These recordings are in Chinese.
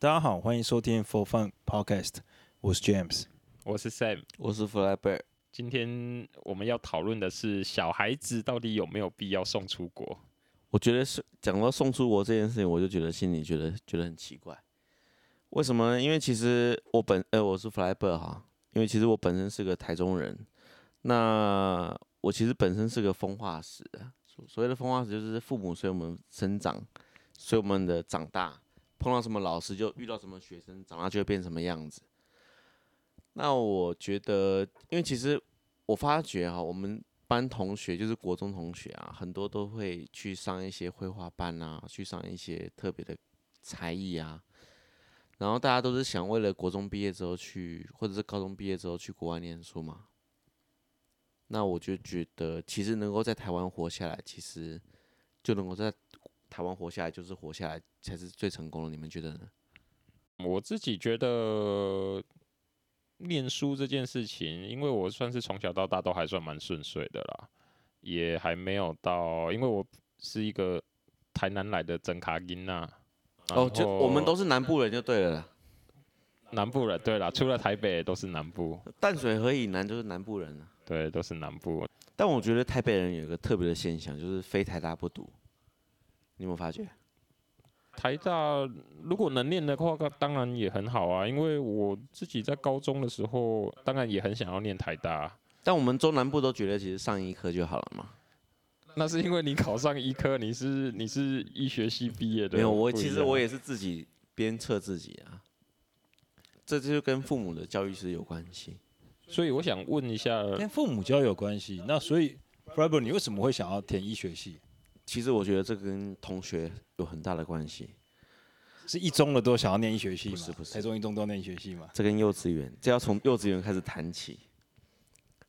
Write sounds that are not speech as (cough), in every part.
大家好，欢迎收听 For Fun Podcast，我是 James，我是 Sam，我是 Flybear。今天我们要讨论的是小孩子到底有没有必要送出国？我觉得是讲到送出国这件事情，我就觉得心里觉得觉得很奇怪。为什么呢？因为其实我本呃我是 Flybear 哈，因为其实我本身是个台中人，那我其实本身是个风化石。所谓的风化石就是父母随我们生长，随我们的长大，碰到什么老师就遇到什么学生，长大就会变什么样子。那我觉得，因为其实我发觉哈，我们班同学就是国中同学啊，很多都会去上一些绘画班啊，去上一些特别的才艺啊。然后大家都是想为了国中毕业之后去，或者是高中毕业之后去国外念书嘛。那我就觉得，其实能够在台湾活下来，其实就能够在台湾活下来，就是活下来才是最成功的。你们觉得呢？我自己觉得。念书这件事情，因为我算是从小到大都还算蛮顺遂的啦，也还没有到，因为我是一个台南来的真卡金呐。哦，就我们都是南部人就对了啦。南部人对啦，除了台北都是南部。淡水河以南就是南部人了。对，都是南部。但我觉得台北人有一个特别的现象，就是非台大不读。你有没有发觉？台大如果能念的话，当然也很好啊。因为我自己在高中的时候，当然也很想要念台大。但我们中南部都觉得，其实上医科就好了嘛。那是因为你考上医科，你是你是医学系毕业的。没有，我其实我也是自己鞭策自己啊。这就跟父母的教育是有关系。所以我想问一下，跟父母教育有关系？那所以 Flybear 你为什么会想要填医学系？其实我觉得这跟同学有很大的关系，是一中的都想要念医学系吗？不是不是，台中一中都要念医学系吗？这跟幼稚园，这要从幼稚园开始谈起，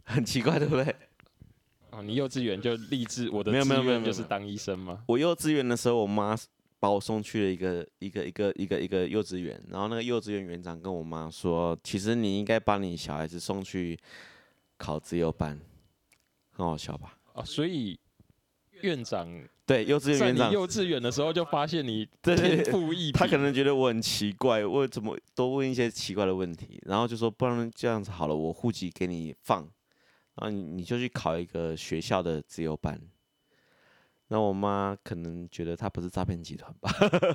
很奇怪，对不对？哦，你幼稚园就立志，我的没有没有没有就是当医生吗？我幼稚园的时候，我妈把我送去了一个一个一个一个一个幼稚园，然后那个幼稚园园长跟我妈说，其实你应该把你小孩子送去考自由班，很好笑吧？哦，所以。院长对幼稚园院长，幼稚园的时候就发现你 (laughs) 天赋异禀，他可能觉得我很奇怪，我怎么多问一些奇怪的问题，然后就说不然这样子好了，我户籍给你放，然后你你就去考一个学校的自由班。那我妈可能觉得他不是诈骗集团吧，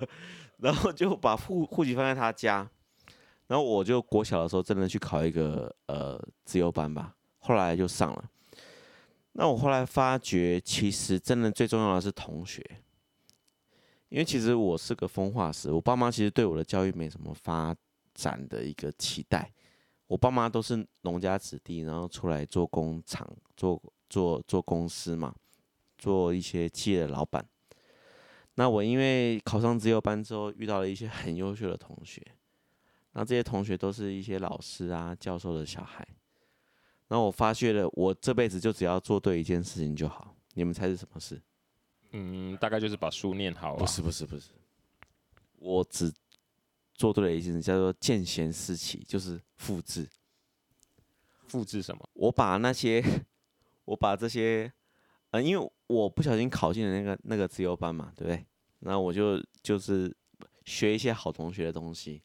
(laughs) 然后就把户户籍放在他家，然后我就国小的时候真的去考一个呃自由班吧，后来就上了。那我后来发觉，其实真的最重要的是同学，因为其实我是个风化石，我爸妈其实对我的教育没什么发展的一个期待。我爸妈都是农家子弟，然后出来做工厂、做做做公司嘛，做一些企业的老板。那我因为考上资优班之后，遇到了一些很优秀的同学，那这些同学都是一些老师啊、教授的小孩。然后我发觉了，我这辈子就只要做对一件事情就好。你们猜是什么事？嗯，大概就是把书念好啊。不是不是不是，我只做对了一件事，叫做见贤思齐，就是复制。复制什么？我把那些，我把这些，呃，因为我不小心考进了那个那个自由班嘛，对不对？然后我就就是学一些好同学的东西，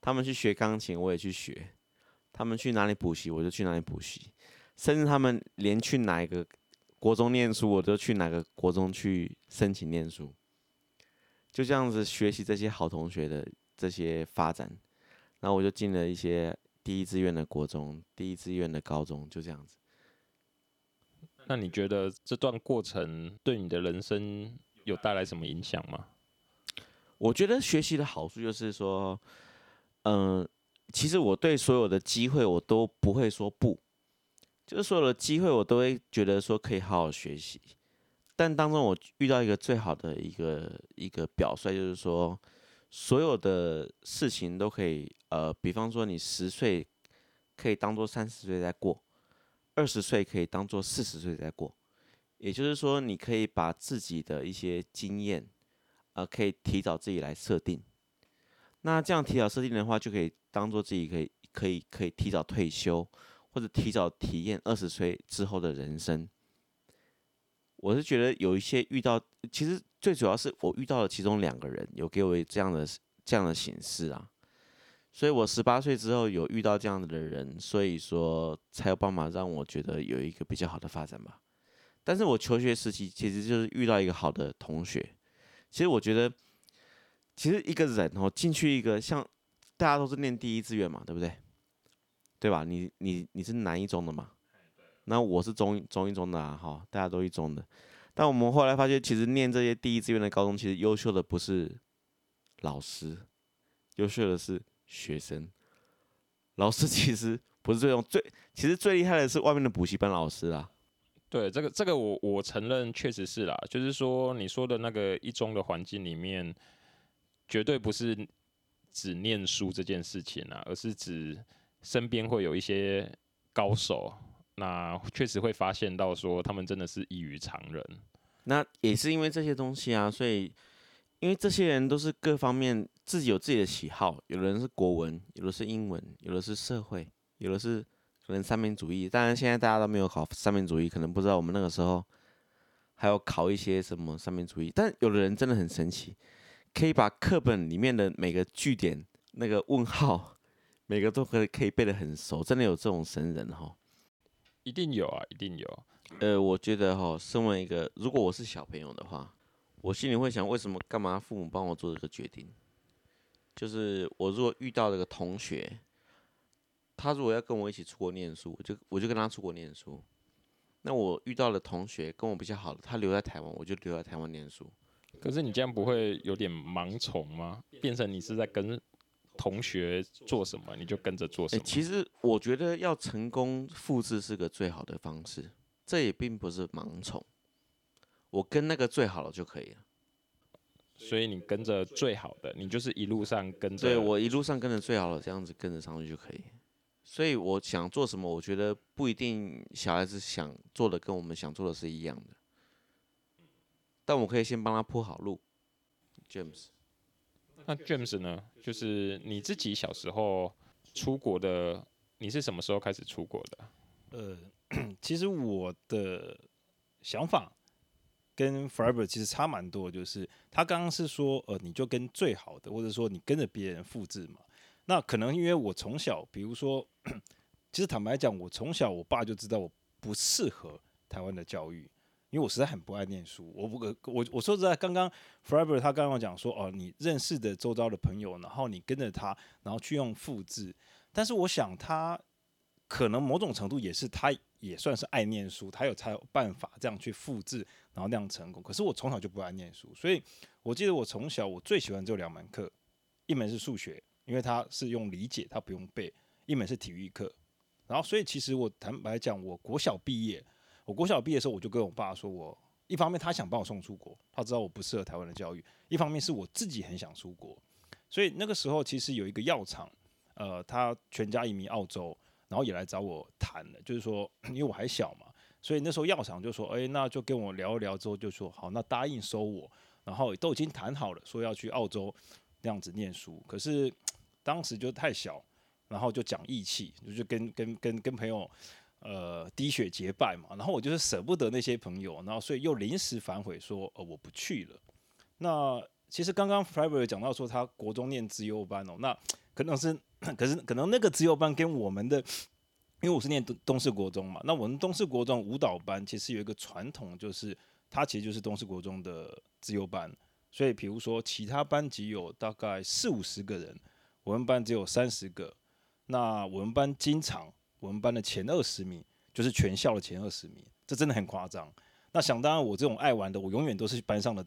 他们去学钢琴，我也去学。他们去哪里补习，我就去哪里补习，甚至他们连去哪一个国中念书，我就去哪个国中去申请念书。就这样子学习这些好同学的这些发展，然后我就进了一些第一志愿的国中，第一志愿的高中，就这样子。那你觉得这段过程对你的人生有带来什么影响吗？我觉得学习的好处就是说，嗯、呃。其实我对所有的机会我都不会说不，就是所有的机会我都会觉得说可以好好学习。但当中我遇到一个最好的一个一个表率，就是说所有的事情都可以，呃，比方说你十岁可以当做三十岁在过，二十岁可以当做四十岁在过，也就是说你可以把自己的一些经验，呃，可以提早自己来设定。那这样提早设定的话，就可以当做自己可以可以可以提早退休，或者提早体验二十岁之后的人生。我是觉得有一些遇到，其实最主要是我遇到了其中两个人，有给我这样的这样的形式啊。所以我十八岁之后有遇到这样子的人，所以说才有办法让我觉得有一个比较好的发展吧。但是我求学时期其实就是遇到一个好的同学。其实我觉得，其实一个人哦进去一个像大家都是念第一志愿嘛，对不对？对吧？你你你是南一中的嘛？那我是中中一中的啊，哈，大家都一中的。但我们后来发现，其实念这些第一志愿的高中，其实优秀的不是老师，优秀的是学生。老师 (laughs) 其实不是最用最，其实最厉害的是外面的补习班老师啊。对，这个这个我我承认确实是啦，就是说你说的那个一中的环境里面，绝对不是只念书这件事情啊，而是指身边会有一些高手。那确实会发现到说，他们真的是异于常人。那也是因为这些东西啊，所以因为这些人都是各方面自己有自己的喜好，有的人是国文，有的是英文，有的是社会，有的是可能三民主义。当然现在大家都没有考三民主义，可能不知道我们那个时候还有考一些什么三民主义。但有的人真的很神奇，可以把课本里面的每个句点那个问号，(laughs) 每个都可以可以背得很熟，真的有这种神人哈。一定有啊，一定有。呃，我觉得哈，身为一个，如果我是小朋友的话，我心里会想，为什么干嘛父母帮我做这个决定？就是我如果遇到这个同学，他如果要跟我一起出国念书，我就我就跟他出国念书。那我遇到了同学跟我比较好的，他留在台湾，我就留在台湾念书。可是你这样不会有点盲从吗？变成你是在跟同学做什么，你就跟着做什么。欸，其实我觉得要成功复制是个最好的方式，这也并不是盲从。我跟那个最好的就可以了。所以你跟着最好的，你就是一路上跟着。对，我一路上跟着最好的，这样子跟着上去就可以。所以我想做什么，我觉得不一定小孩子想做的跟我们想做的是一样的。但我可以先帮他铺好路，James。那 James 呢？就是你自己小时候出国的，你是什么时候开始出国的？呃，(coughs) 其实我的想法跟 Forever 其实差蛮多，就是他刚刚是说，呃，你就跟最好的，或者说你跟着别人复制嘛。那可能因为我从小，比如说，(coughs) 其实坦白讲，我从小我爸就知道我不适合台湾的教育。因为我实在很不爱念书，我不可我我说实在，刚刚 Forever 他刚刚讲说哦，你认识的周遭的朋友，然后你跟着他，然后去用复制。但是我想他可能某种程度也是他也算是爱念书，他有才有办法这样去复制，然后那样成功。可是我从小就不爱念书，所以我记得我从小我最喜欢只有两门课，一门是数学，因为它是用理解，它不用背；一门是体育课。然后所以其实我坦白讲，我国小毕业。我国小毕业的时候，我就跟我爸说，我一方面他想把我送出国，他知道我不适合台湾的教育；一方面是我自己很想出国。所以那个时候其实有一个药厂，呃，他全家移民澳洲，然后也来找我谈了，就是说，因为我还小嘛，所以那时候药厂就说，哎，那就跟我聊一聊之后，就说好，那答应收我，然后都已经谈好了，说要去澳洲那样子念书。可是当时就太小，然后就讲义气，就跟跟跟跟朋友。呃，滴血结拜嘛，然后我就是舍不得那些朋友，然后所以又临时反悔说，呃，我不去了。那其实刚刚 Forever 讲到说他国中念资优班哦，那可能是，可是可能那个资优班跟我们的，因为我是念东东势国中嘛，那我们东势国中舞蹈班其实有一个传统，就是它其实就是东势国中的资优班，所以比如说其他班级有大概四五十个人，我们班只有三十个，那我们班经常。我们班的前二十名就是全校的前二十名，这真的很夸张。那想当然，我这种爱玩的，我永远都是班上的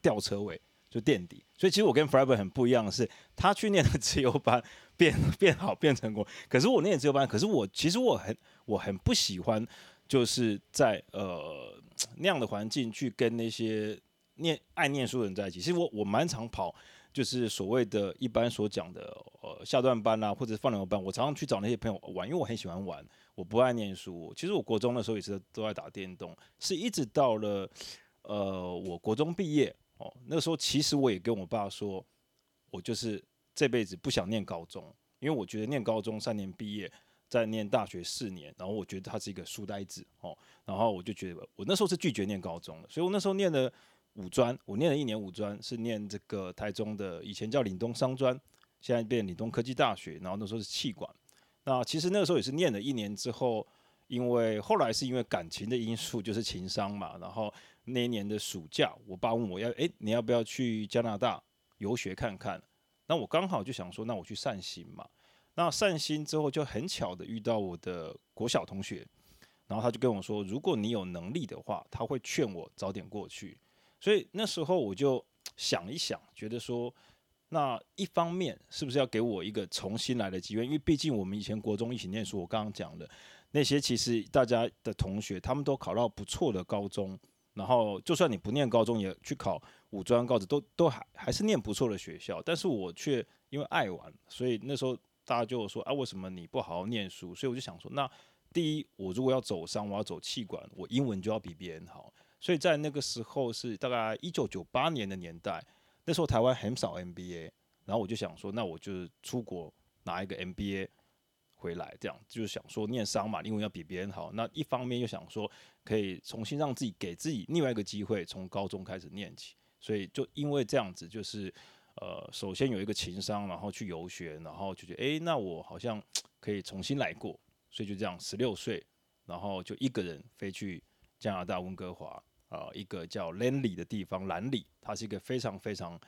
吊车尾，就垫底。所以其实我跟 Forever 很不一样的是，他去念的资优班变变好变成功，可是我念自由班，可是我其实我很我很不喜欢，就是在呃那样的环境去跟那些念爱念书的人在一起。其实我我蛮常跑。就是所谓的一般所讲的呃下段班啊，或者是放牛班，我常常去找那些朋友玩，因为我很喜欢玩，我不爱念书。其实我国中的时候也是都在打电动，是一直到了呃我国中毕业哦，那个时候其实我也跟我爸说，我就是这辈子不想念高中，因为我觉得念高中三年毕业，再念大学四年，然后我觉得他是一个书呆子哦，然后我就觉得我那时候是拒绝念高中的，所以我那时候念的。五专，我念了一年五专，是念这个台中的，以前叫岭东商专，现在变岭东科技大学。然后那时候是企管。那其实那个时候也是念了一年之后，因为后来是因为感情的因素，就是情伤嘛。然后那一年的暑假，我爸问我要，诶，你要不要去加拿大游学看看？那我刚好就想说，那我去散心嘛。那散心之后，就很巧的遇到我的国小同学，然后他就跟我说，如果你有能力的话，他会劝我早点过去。所以那时候我就想一想，觉得说，那一方面是不是要给我一个重新来的机会？因为毕竟我们以前国中一起念书，我刚刚讲的那些，其实大家的同学他们都考到不错的高中，然后就算你不念高中，也去考五专、高职，都都还还是念不错的学校。但是我却因为爱玩，所以那时候大家就说啊，为什么你不好好念书？所以我就想说，那第一，我如果要走商，我要走气管，我英文就要比别人好。所以在那个时候是大概一九九八年的年代，那时候台湾很少 MBA，然后我就想说，那我就出国拿一个 MBA 回来，这样就是想说念商嘛，英文要比别人好。那一方面又想说可以重新让自己给自己另外一个机会，从高中开始念起。所以就因为这样子，就是呃，首先有一个情商，然后去游学，然后就觉得，诶，那我好像 (tsk) 可以重新来过。所以就这样，十六岁，然后就一个人飞去加拿大温哥华。呃，一个叫兰里的地方，兰里，它是一个非常非常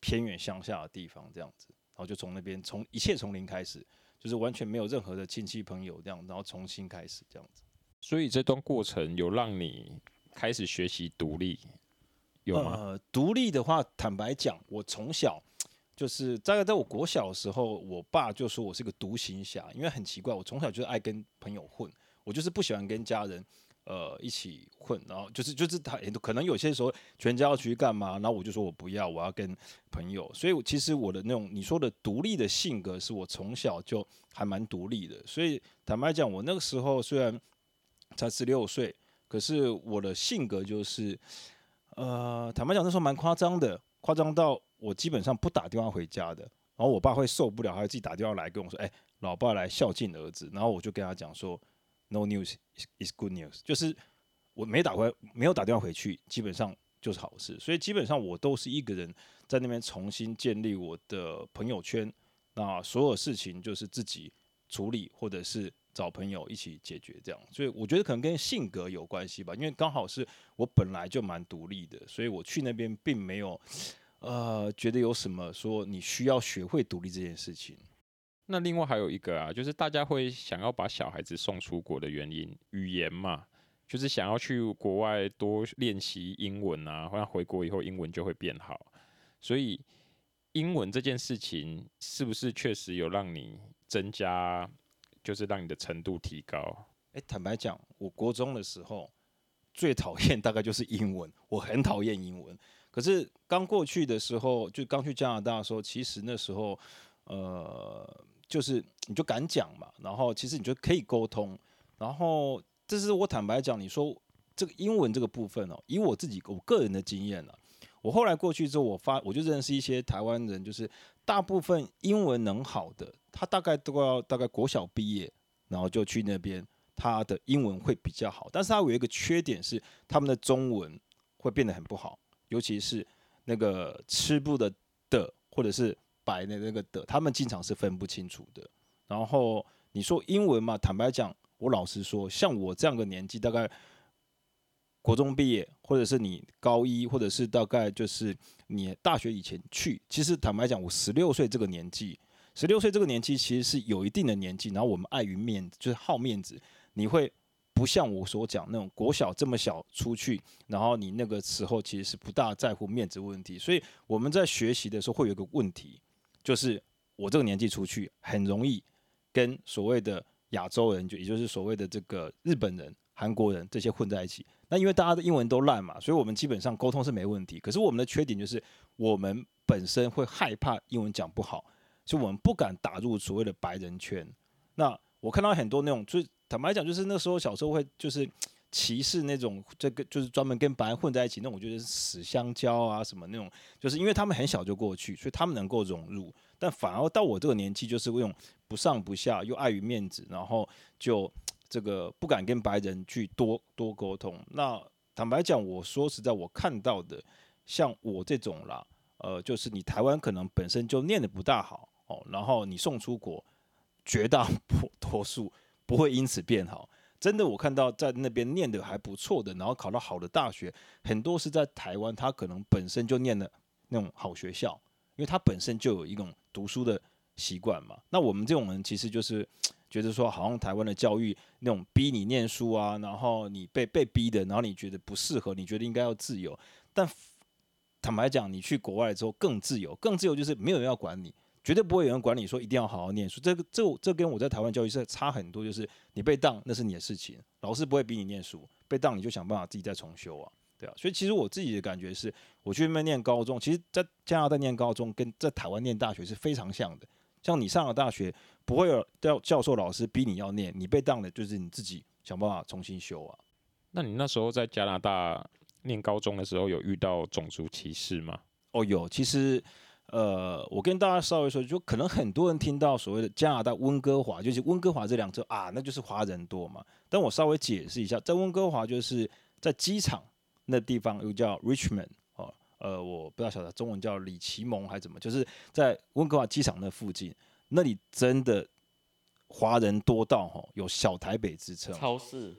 偏远乡下的地方，这样子，然后就从那边从一切从零开始，就是完全没有任何的亲戚朋友这样，然后重新开始这样子。所以这段过程有让你开始学习独立，有吗？呃，独立的话，坦白讲，我从小就是大概在我国小的时候，我爸就说我是个独行侠，因为很奇怪，我从小就是爱跟朋友混，我就是不喜欢跟家人。呃，一起混，然后就是就是他，可能有些时候全家要去干嘛，然后我就说我不要，我要跟朋友。所以其实我的那种你说的独立的性格，是我从小就还蛮独立的。所以坦白讲，我那个时候虽然才十六岁，可是我的性格就是，呃，坦白讲那时候蛮夸张的，夸张到我基本上不打电话回家的。然后我爸会受不了，他会自己打电话来跟我说：“哎，老爸来孝敬儿子。”然后我就跟他讲说。No news is good news，就是我没打回，没有打电话回去，基本上就是好事。所以基本上我都是一个人在那边重新建立我的朋友圈，那所有事情就是自己处理，或者是找朋友一起解决这样。所以我觉得可能跟性格有关系吧，因为刚好是我本来就蛮独立的，所以我去那边并没有呃觉得有什么说你需要学会独立这件事情。那另外还有一个啊，就是大家会想要把小孩子送出国的原因，语言嘛，就是想要去国外多练习英文啊，好像回国以后英文就会变好。所以英文这件事情是不是确实有让你增加，就是让你的程度提高？诶、坦白讲，我国中的时候最讨厌大概就是英文，我很讨厌英文。可是刚过去的时候，就刚去加拿大的时候，其实那时候，呃。就是你就敢讲嘛，然后其实你就可以沟通，然后这是我坦白讲，你说这个英文这个部分哦，以我自己我个人的经验啊，我后来过去之后，我发我就认识一些台湾人，就是大部分英文能好的，他大概都要大概国小毕业，然后就去那边，他的英文会比较好，但是他有一个缺点是他们的中文会变得很不好，尤其是那个吃不的的或者是。白的那个的，他们经常是分不清楚的。然后你说英文嘛，坦白讲，我老实说，像我这样的年纪，大概国中毕业，或者是你高一，或者是大概就是你大学以前去，其实坦白讲，我十六岁这个年纪，十六岁这个年纪其实是有一定的年纪。然后我们碍于面子，就是好面子，你会。不像我所讲那种国小这么小出去，然后你那个时候其实是不大在乎面子问题，所以我们在学习的时候会有个问题，就是我这个年纪出去很容易跟所谓的亚洲人，就也就是所谓的这个日本人、韩国人这些混在一起。那因为大家的英文都烂嘛，所以我们基本上沟通是没问题。可是我们的缺点就是我们本身会害怕英文讲不好，所以我们不敢打入所谓的白人圈。那我看到很多那种就。坦白讲，就是那时候小时候会就是歧视那种这个就是专门跟白人混在一起那种，我觉得是死香蕉啊什么那种，就是因为他们很小就过去，所以他们能够融入。但反而到我这个年纪，就是用不上不下，又碍于面子，然后就这个不敢跟白人去多多沟通。那坦白讲，我说实在，我看到的像我这种啦，呃，就是你台湾可能本身就念得不大好哦，然后你送出国，绝大多数不会因此变好。真的，我看到在那边念的还不错的，然后考到好的大学，很多是在台湾，他可能本身就念的那种好学校，因为他本身就有一种读书的习惯嘛。那我们这种人其实就是觉得说，好像台湾的教育那种逼你念书啊，然后你被被逼的，然后你觉得不适合，你觉得应该要自由。但坦白讲，你去国外之后更自由，更自由就是没有人要管你。绝对不会有人管你说一定要好好念书，这个这这跟我在台湾教育是差很多。就是你被当那是你的事情，老师不会逼你念书，被当你就想办法自己再重修啊，对啊。所以其实我自己的感觉是，我去那边念高中，其实在加拿大念高中跟在台湾念大学是非常像的。像你上了大学，不会有教教授老师逼你要念，你被当的就是你自己想办法重新修啊。那你那时候在加拿大念高中的时候，有遇到种族歧视吗？哦，有，其实。呃，我跟大家稍微说，就可能很多人听到所谓的加拿大温哥华，就是温哥华这两个字啊，那就是华人多嘛。但我稍微解释一下，在温哥华就是在机场那地方又叫 Richmond 哦，呃，我不知道晓得中文叫李奇蒙还是怎么，就是在温哥华机场那附近，那里真的华人多到哈，有小台北之称。超市，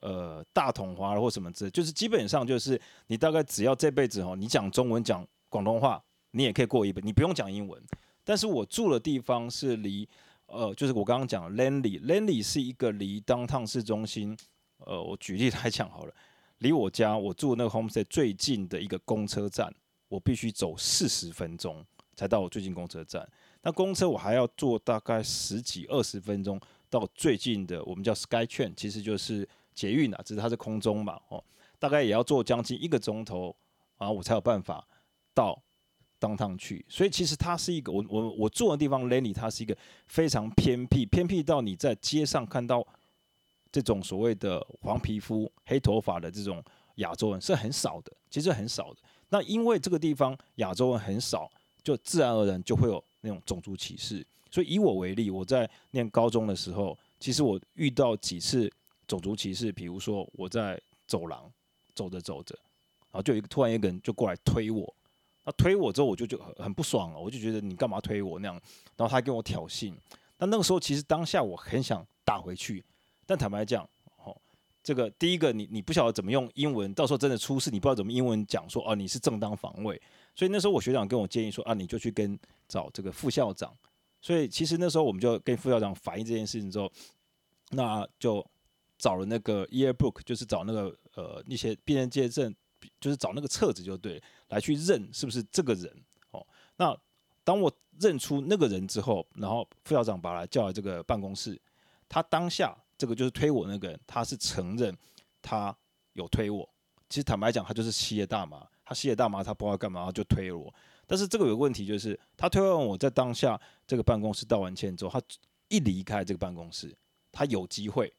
呃，大统华或什么之类，就是基本上就是你大概只要这辈子哦，你讲中文讲广东话。你也可以过一本，你不用讲英文。但是我住的地方是离，呃，就是我刚刚讲 Langley，Langley 是一个离当趟市中心，呃，我举例来讲好了，离我家我住的那个 homestay 最近的一个公车站，我必须走四十分钟才到我最近公车站。那公车我还要坐大概十几二十分钟到最近的，我们叫 SkyTrain，其实就是捷运啊，只是它是空中嘛，哦，大概也要坐将近一个钟头，啊我才有办法到。当趟去，所以其实它是一个我我我住的地方 Lenny，它是一个非常偏僻，偏僻到你在街上看到这种所谓的黄皮肤、黑头发的这种亚洲人是很少的，其实很少的。那因为这个地方亚洲人很少，就自然而然就会有那种种族歧视。所以以我为例，我在念高中的时候，其实我遇到几次种族歧视，比如说我在走廊走着走着，然后就一个突然一个人就过来推我。他推我之后，我就就很很不爽了，我就觉得你干嘛推我那样，然后他跟我挑衅。那那个时候其实当下我很想打回去，但坦白讲，哦，这个第一个你你不晓得怎么用英文，到时候真的出事，你不知道怎么英文讲说啊你是正当防卫。所以那时候我学长跟我建议说啊你就去跟找这个副校长。所以其实那时候我们就跟副校长反映这件事情之后，那就找了那个 yearbook，就是找那个呃那些毕业纪念证。就是找那个册子就对，来去认是不是这个人哦。那当我认出那个人之后，然后副校长把他叫来这个办公室，他当下这个就是推我那个人，他是承认他有推我。其实坦白讲，他就是吸了大麻，他吸了大麻，他不知道干嘛就推了我。但是这个有个问题，就是他推完我在当下这个办公室道完歉之后，他一离开这个办公室，他有机会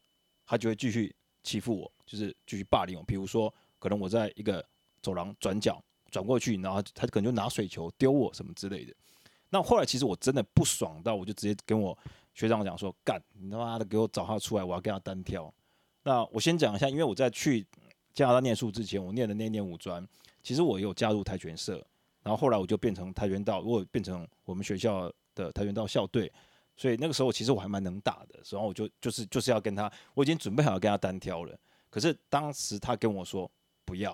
他就会继续欺负我，就是继续霸凌我，比如说。可能我在一个走廊转角转过去，然后他可能就拿水球丢我什么之类的。那后来其实我真的不爽到，我就直接跟我学长讲说：“干，你他妈的给我找他出来，我要跟他单挑。”那我先讲一下，因为我在去加拿大念书之前，我念的那年五专，其实我有加入跆拳社，然后后来我就变成跆拳道，我变成我们学校的跆拳道校队，所以那个时候其实我还蛮能打的，然后我就就是就是要跟他，我已经准备好要跟他单挑了。可是当时他跟我说。不要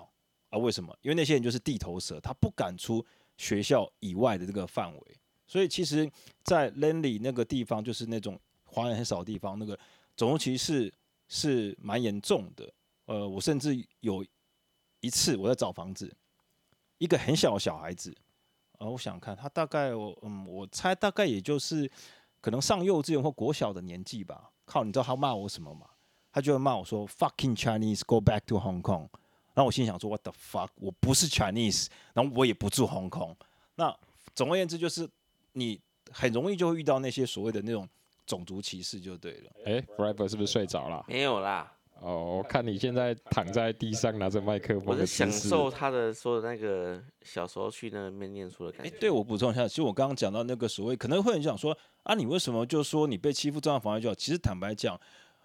啊？为什么？因为那些人就是地头蛇，他不敢出学校以外的这个范围。所以其实，在 Lenly 那个地方，就是那种华人很少的地方，那个种族歧视是蛮严重的。呃，我甚至有一次我在找房子，一个很小的小孩子，呃，我想看他大概我嗯，我猜大概也就是可能上幼稚园或国小的年纪吧。靠，你知道他骂我什么吗？他就会骂我说：“Fucking Chinese, go back to Hong Kong。”然后我心想说，What the fuck？我不是 Chinese，然后我也不住 Hong Kong。那总而言之，就是你很容易就会遇到那些所谓的那种种族歧视，就对了。哎，Forever 是不是睡着了？没有啦。哦，我看你现在躺在地上拿着麦克风，我在享受他的说的那个小时候去那边念书的感觉。哎，对，我补充一下，其实我刚刚讲到那个所谓，可能会很想说啊，你为什么就说你被欺负这样妨碍就好？其实坦白讲，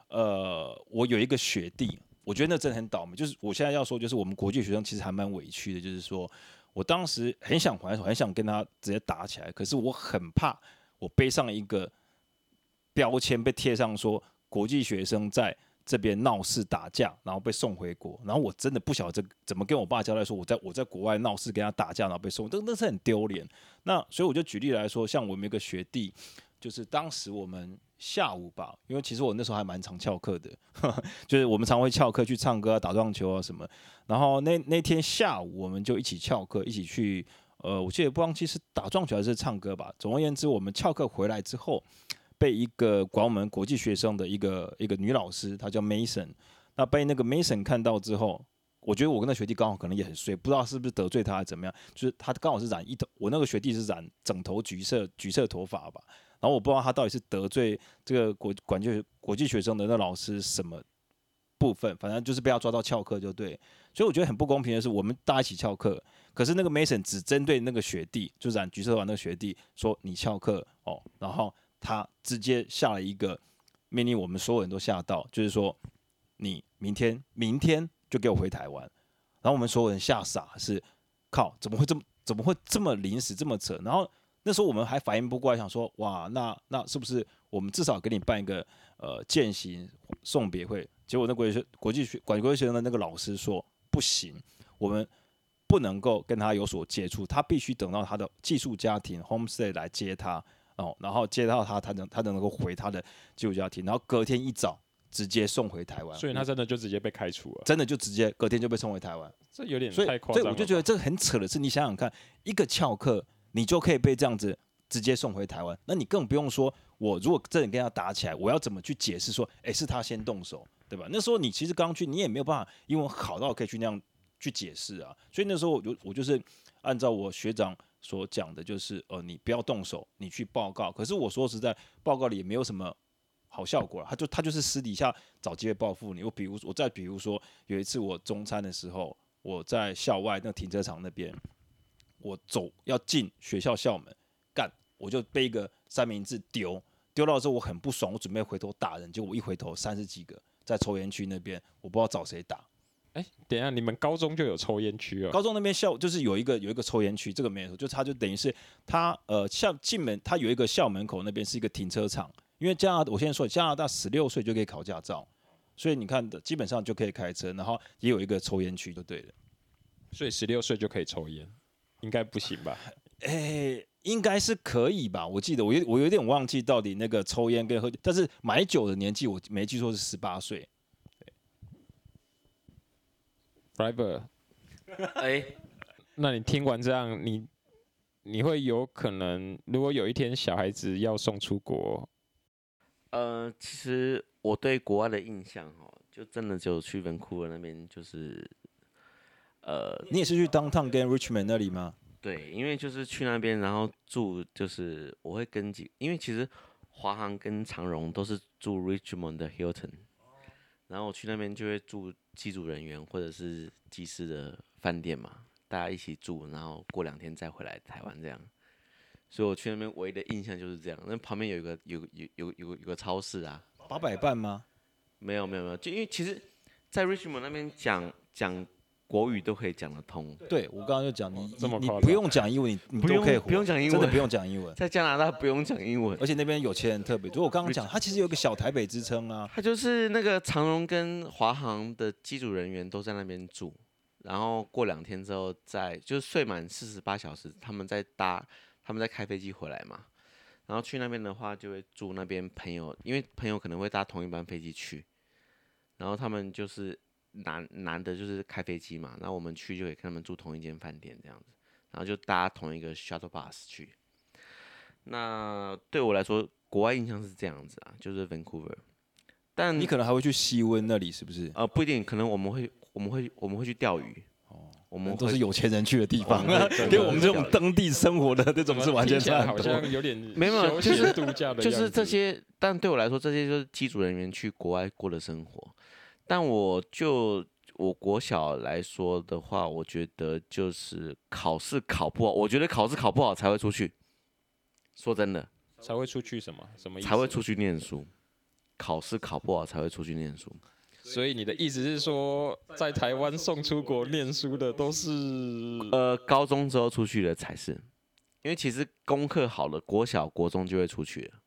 呃，我有一个学弟。我觉得那真的很倒霉。就是我现在要说，就是我们国际学生其实还蛮委屈的，就是说我当时很想还手，很想跟他直接打起来，可是我很怕我背上一个标签被贴上说国际学生在这边闹事打架，然后被送回国，然后我真的不晓得怎么跟我爸交代，说我在我在国外闹事跟他打架，然后被送，这那是很丢脸。那所以我就举例来说，像我们一个学弟，就是当时我们下午吧，因为其实我那时候还蛮常翘课的呵呵，(laughs) 就是我们常会翘课去唱歌啊、打撞球啊什么。然后那那天下午我们就一起翘课，一起去，呃，我记得不忘记是打撞球还是唱歌吧。总而言之，我们翘课回来之后。被一个管我们国际学生的一个一个女老师，她叫 Mason。那被那个 Mason 看到之后，我觉得我跟那学弟刚好可能也很衰，不知道是不是得罪他还是怎么样。就是他刚好是染一头，我那个学弟是染整头橘色橘色头发吧。然后我不知道他到底是得罪这个国管教国际学生的那老师什么部分，反正就是被他抓到翘课就对。所以我觉得很不公平的是，我们大家一起翘课，可是那个 Mason 只针对那个学弟，就染橘色头发那个学弟说你翘课哦，然后。他直接下了一个命令，我们所有人都吓到，就是说，你明天明天就给我回台湾。然后我们所有人吓傻，是靠，怎么会这么怎么会这么临时这么扯？然后那时候我们还反应不过来，想说，哇，那那是不是我们至少给你办一个呃践行送别会？结果那国际国际学管国际学生的那个老师说，不行，我们不能够跟他有所接触，他必须等到他的寄宿家庭 homestay 来接他。哦，然后接到他，他能他能够回他的寄宿家庭，然后隔天一早直接送回台湾，所以他真的就直接被开除了，真的就直接隔天就被送回台湾，这有点太夸张了。所以我就觉得这个很扯的是，你想想看，一个翘课你就可以被这样子直接送回台湾，那你更不用说，我如果真的跟他打起来，我要怎么去解释说，哎，是他先动手，对吧？那时候你其实刚去，你也没有办法英文好到可以去那样去解释啊，所以那时候我就我就是按照我学长。所讲的就是，呃，你不要动手，你去报告。可是我说实在，报告里也没有什么好效果。他就他就是私底下找机会报复你。我比如我再比如说，有一次我中餐的时候，我在校外那停车场那边，我走要进学校校门，干我就背一个三明治丢，丢到之后我很不爽，我准备回头打人，结果我一回头三十几个在抽烟区那边，我不知道找谁打。哎，等一下，你们高中就有抽烟区啊？高中那边校就是有一个有一个抽烟区，这个没有，就他就等于是他呃，校进门他有一个校门口那边是一个停车场，因为加拿大我现在说加拿大十六岁就可以考驾照，所以你看的基本上就可以开车，然后也有一个抽烟区就对了。所以十六岁就可以抽烟，应该不行吧？(laughs) 哎，应该是可以吧？我记得我有我有点忘记到底那个抽烟跟喝，但是买酒的年纪我没记错是十八岁。driver，(laughs) 哎，那你听完这样，你你会有可能，如果有一天小孩子要送出国，呃，其实我对国外的印象哦，就真的只有去文库尔那边，就是，呃，你也是去 downtown 跟 Richmond 那里吗？对，因为就是去那边，然后住，就是我会跟几，因为其实华航跟长荣都是住 Richmond 的 Hilton。然后我去那边就会住机组人员或者是机师的饭店嘛，大家一起住，然后过两天再回来台湾这样。所以我去那边唯一的印象就是这样。那旁边有一个有有有有有个超市啊，八佰伴吗？没有没有没有，就因为其实，在 Richmond 那边讲讲。国语都可以讲得通。对，我刚刚就讲你，这么你不用讲英文，你你都可以不用讲英文，真的不用讲英文。在加拿大不用讲英文，而且那边有钱人特别多。我刚刚讲，他其实有个小台北之称啊。他就是那个长荣跟华航的机组人员都在那边住，然后过两天之后再就是睡满四十八小时，他们再搭，他们再开飞机回来嘛。然后去那边的话，就会住那边朋友，因为朋友可能会搭同一班飞机去，然后他们就是。难难的就是开飞机嘛，然后我们去就可以跟他们住同一间饭店这样子，然后就搭同一个 shuttle bus 去。那对我来说，国外印象是这样子啊，就是 Vancouver。但你可能还会去西温那里，是不是？呃，不一定，可能我们会我们会我们会去钓鱼。哦，我们都是有钱人去的地方，跟我们这种当地生活的这种是完全差好像有点 (laughs) 没有，就是度假的，就是这些。但对我来说，这些就是机组人员去国外过的生活。但我就我国小来说的话，我觉得就是考试考不好，我觉得考试考不好才会出去。说真的，才会出去什么什么意思？才会出去念书。考试考不好才会出去念书。所以你的意思是说，在台湾送出国念书的都是呃高中之后出去的才是，因为其实功课好了，国小、国中就会出去了。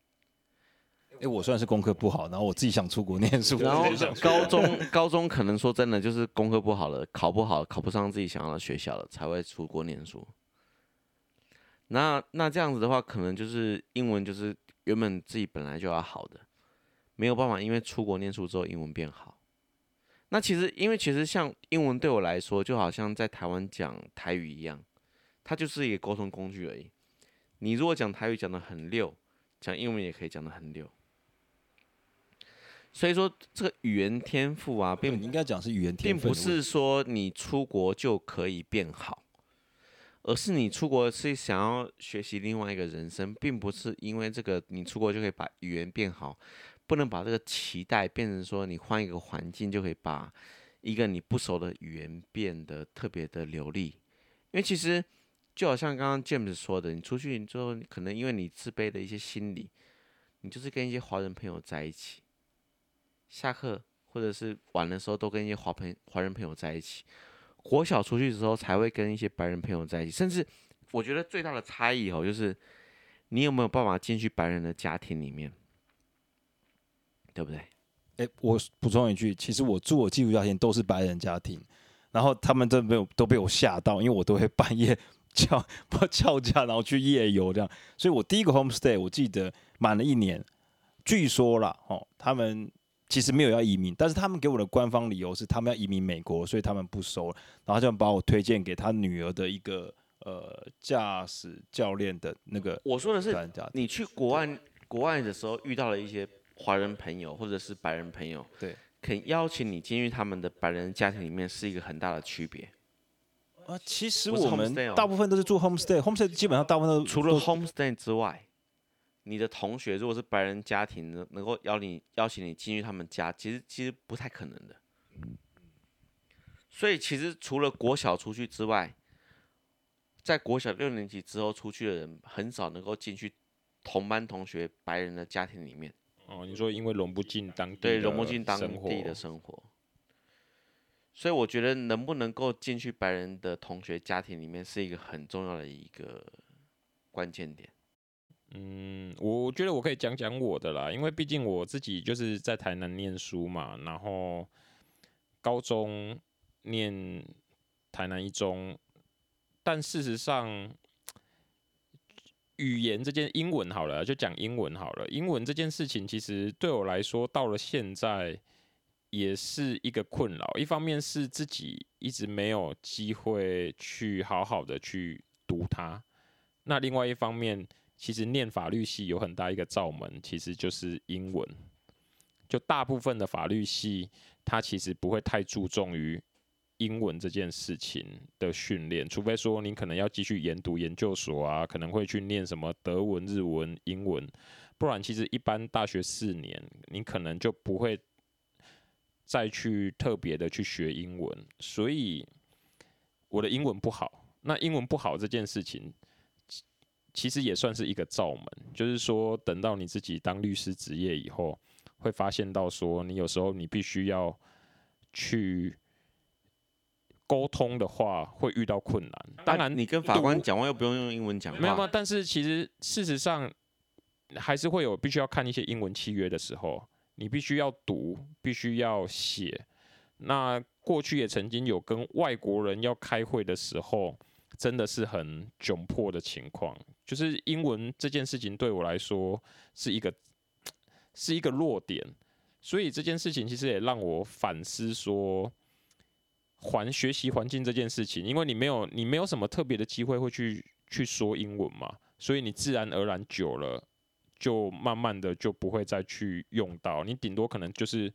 哎，我虽然是功课不好，然后我自己想出国念书，然后高中高中可能说真的就是功课不好了，考不好，考不上自己想要的学校了，才会出国念书。那那这样子的话，可能就是英文就是原本自己本来就要好的，没有办法，因为出国念书之后英文变好。那其实因为其实像英文对我来说，就好像在台湾讲台语一样，它就是一个沟通工具而已。你如果讲台语讲的很溜，讲英文也可以讲的很溜。所以说，这个语言天赋啊，并应该讲是语言天赋，并不是说你出国就可以变好，而是你出国是想要学习另外一个人生，并不是因为这个你出国就可以把语言变好，不能把这个期待变成说你换一个环境就可以把一个你不熟的语言变得特别的流利，因为其实就好像刚刚 James 说的，你出去之后，可能因为你自卑的一些心理，你就是跟一些华人朋友在一起。下课或者是晚的时候，都跟一些华朋华人朋友在一起。国小出去的时候，才会跟一些白人朋友在一起。甚至，我觉得最大的差异哦，就是你有没有办法进去白人的家庭里面，对不对？诶，我补充一句，其实我住我寄宿家庭都是白人家庭，然后他们都没有都被我吓到，因为我都会半夜 (laughs) 叫不 (laughs) 叫价，然后去夜游这样。所以我第一个 homestay 我记得满了一年，据说啦，哦，他们。其实没有要移民，但是他们给我的官方理由是他们要移民美国，所以他们不收。然后就把我推荐给他女儿的一个呃驾驶教练的那个。我说的是，你去国外国外的时候遇到了一些华人朋友或者是白人朋友，对，肯邀请你进入他们的白人家庭里面是一个很大的区别。啊，其实我们大部分都是住 homestay，homestay 基本上大部分都除了 homestay 之外。你的同学如果是白人家庭，能能够邀你邀请你进去他们家，其实其实不太可能的。所以其实除了国小出去之外，在国小六年级之后出去的人，很少能够进去同班同学白人的家庭里面。哦，你说因为融不进当地，对，融不进当地的生活。所以我觉得能不能够进去白人的同学家庭里面，是一个很重要的一个关键点。嗯，我觉得我可以讲讲我的啦，因为毕竟我自己就是在台南念书嘛，然后高中念台南一中，但事实上，语言这件英文好了，就讲英文好了。英文这件事情其实对我来说，到了现在也是一个困扰。一方面是自己一直没有机会去好好的去读它，那另外一方面。其实念法律系有很大一个罩门，其实就是英文。就大部分的法律系，它其实不会太注重于英文这件事情的训练，除非说你可能要继续研读研究所啊，可能会去念什么德文、日文、英文，不然其实一般大学四年，你可能就不会再去特别的去学英文。所以我的英文不好，那英文不好这件事情。其实也算是一个罩门，就是说，等到你自己当律师职业以后，会发现到说，你有时候你必须要去沟通的话，会遇到困难。当然，你跟法官讲话又不用用英文讲话，没有吗？但是其实事实上，还是会有必须要看一些英文契约的时候，你必须要读，必须要写。那过去也曾经有跟外国人要开会的时候。真的是很窘迫的情况，就是英文这件事情对我来说是一个 (tsk) 是一个弱点，所以这件事情其实也让我反思说，环学习环境这件事情，因为你没有你没有什么特别的机会会去去说英文嘛，所以你自然而然久了，就慢慢的就不会再去用到，你顶多可能就是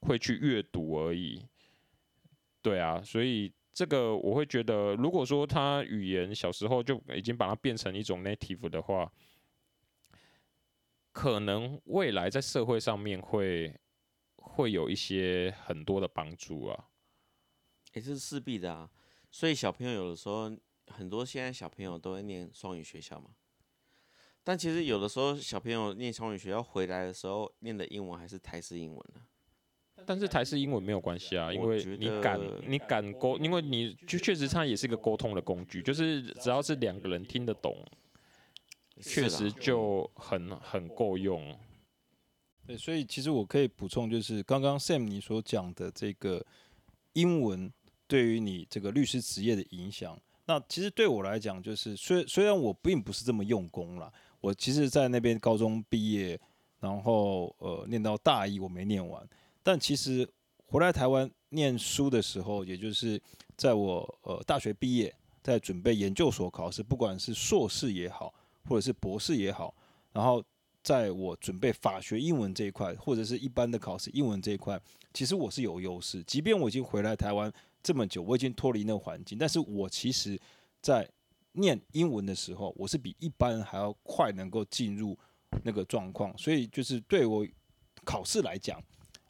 会去阅读而已，对啊，所以。这个我会觉得，如果说他语言小时候就已经把它变成一种 native 的话，可能未来在社会上面会会有一些很多的帮助啊。也是势必的啊。所以小朋友有的时候，很多现在小朋友都会念双语学校嘛。但其实有的时候小朋友念双语学校回来的时候，念的英文还是台式英文呢。但是台式英文没有关系啊，因为你敢你敢沟，因为你就确实它也是一个沟通的工具，就是只要是两个人听得懂，确实就很很够用。对，所以其实我可以补充，就是刚刚 Sam 你所讲的这个英文对于你这个律师职业的影响。那其实对我来讲，就是虽虽然我并不是这么用功啦，我其实，在那边高中毕业，然后呃念到大一我没念完。但其实回来台湾念书的时候，也就是在我呃大学毕业，在准备研究所考试，不管是硕士也好，或者是博士也好，然后在我准备法学英文这一块，或者是一般的考试英文这一块，其实我是有优势。即便我已经回来台湾这么久，我已经脱离那个环境，但是我其实，在念英文的时候，我是比一般人还要快能够进入那个状况。所以就是对我考试来讲。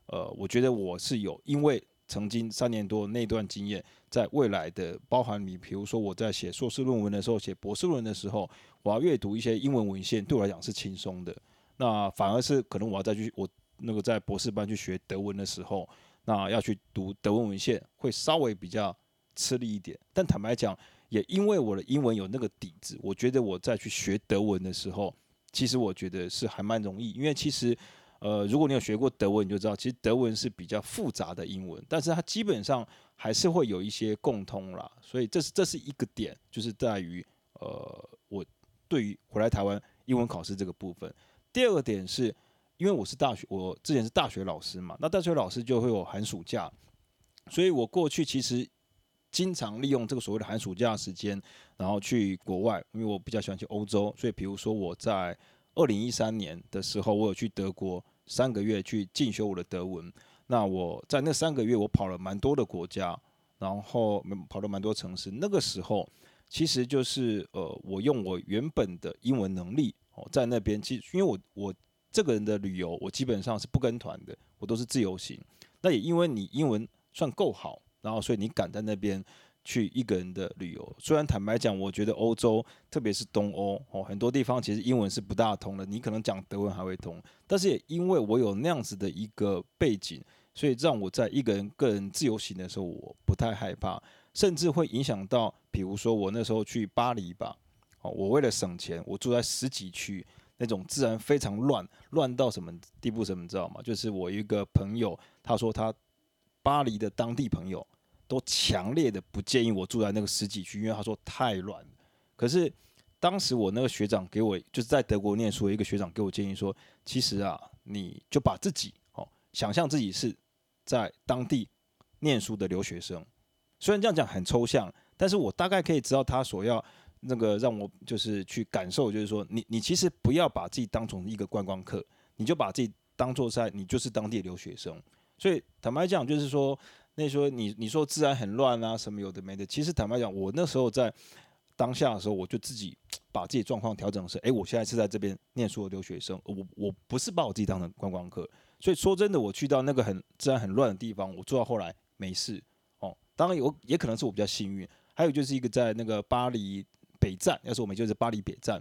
呃，我觉得我是有，因为曾经三年多那段经验，在未来的包含你，比如说我在写硕士论文的时候，写博士论文的时候，我要阅读一些英文文献，对我来讲是轻松的。那反而是可能我要再去我那个在博士班去学德文的时候，那要去读德文文献，会稍微比较吃力一点。但坦白讲，也因为我的英文有那个底子，我觉得我再去学德文的时候，其实我觉得是还蛮容易，因为其实。呃，如果你有学过德文，你就知道，其实德文是比较复杂的英文，但是它基本上还是会有一些共通啦。所以这是这是一个点，就是在于呃，我对于回来台湾英文考试这个部分。第二个点是，因为我是大学，我之前是大学老师嘛，那大学老师就会有寒暑假，所以我过去其实经常利用这个所谓的寒暑假时间，然后去国外，因为我比较喜欢去欧洲，所以比如说我在。二零一三年的时候，我有去德国三个月去进修我的德文。那我在那三个月，我跑了蛮多的国家，然后跑了蛮多城市。那个时候，其实就是呃，我用我原本的英文能力哦，在那边，其实因为我我这个人的旅游，我基本上是不跟团的，我都是自由行。那也因为你英文算够好，然后所以你敢在那边。去一个人的旅游，虽然坦白讲，我觉得欧洲，特别是东欧哦，很多地方其实英文是不大通的。你可能讲德文还会通，但是也因为我有那样子的一个背景，所以让我在一个人个人自由行的时候，我不太害怕，甚至会影响到，比如说我那时候去巴黎吧，哦，我为了省钱，我住在十几区，那种治安非常乱，乱到什么地步，什么你知道吗？就是我一个朋友，他说他巴黎的当地朋友。都强烈的不建议我住在那个十几区，因为他说太乱。可是当时我那个学长给我，就是在德国念书的一个学长给我建议说，其实啊，你就把自己哦想象自己是在当地念书的留学生。虽然这样讲很抽象，但是我大概可以知道他所要那个让我就是去感受，就是说你你其实不要把自己当成一个观光客，你就把自己当做在你就是当地的留学生。所以坦白讲，就是说。那时候你你说治安很乱啊，什么有的没的。其实坦白讲，我那时候在当下的时候，我就自己 (tsk) 把自己状况调整是，哎，我现在是在这边念书的留学生，我我不是把我自己当成观光客。所以说真的，我去到那个很治安很乱的地方，我做到后来没事哦。当然有，也可能是我比较幸运。还有就是一个在那个巴黎北站，要是我们就是巴黎北站，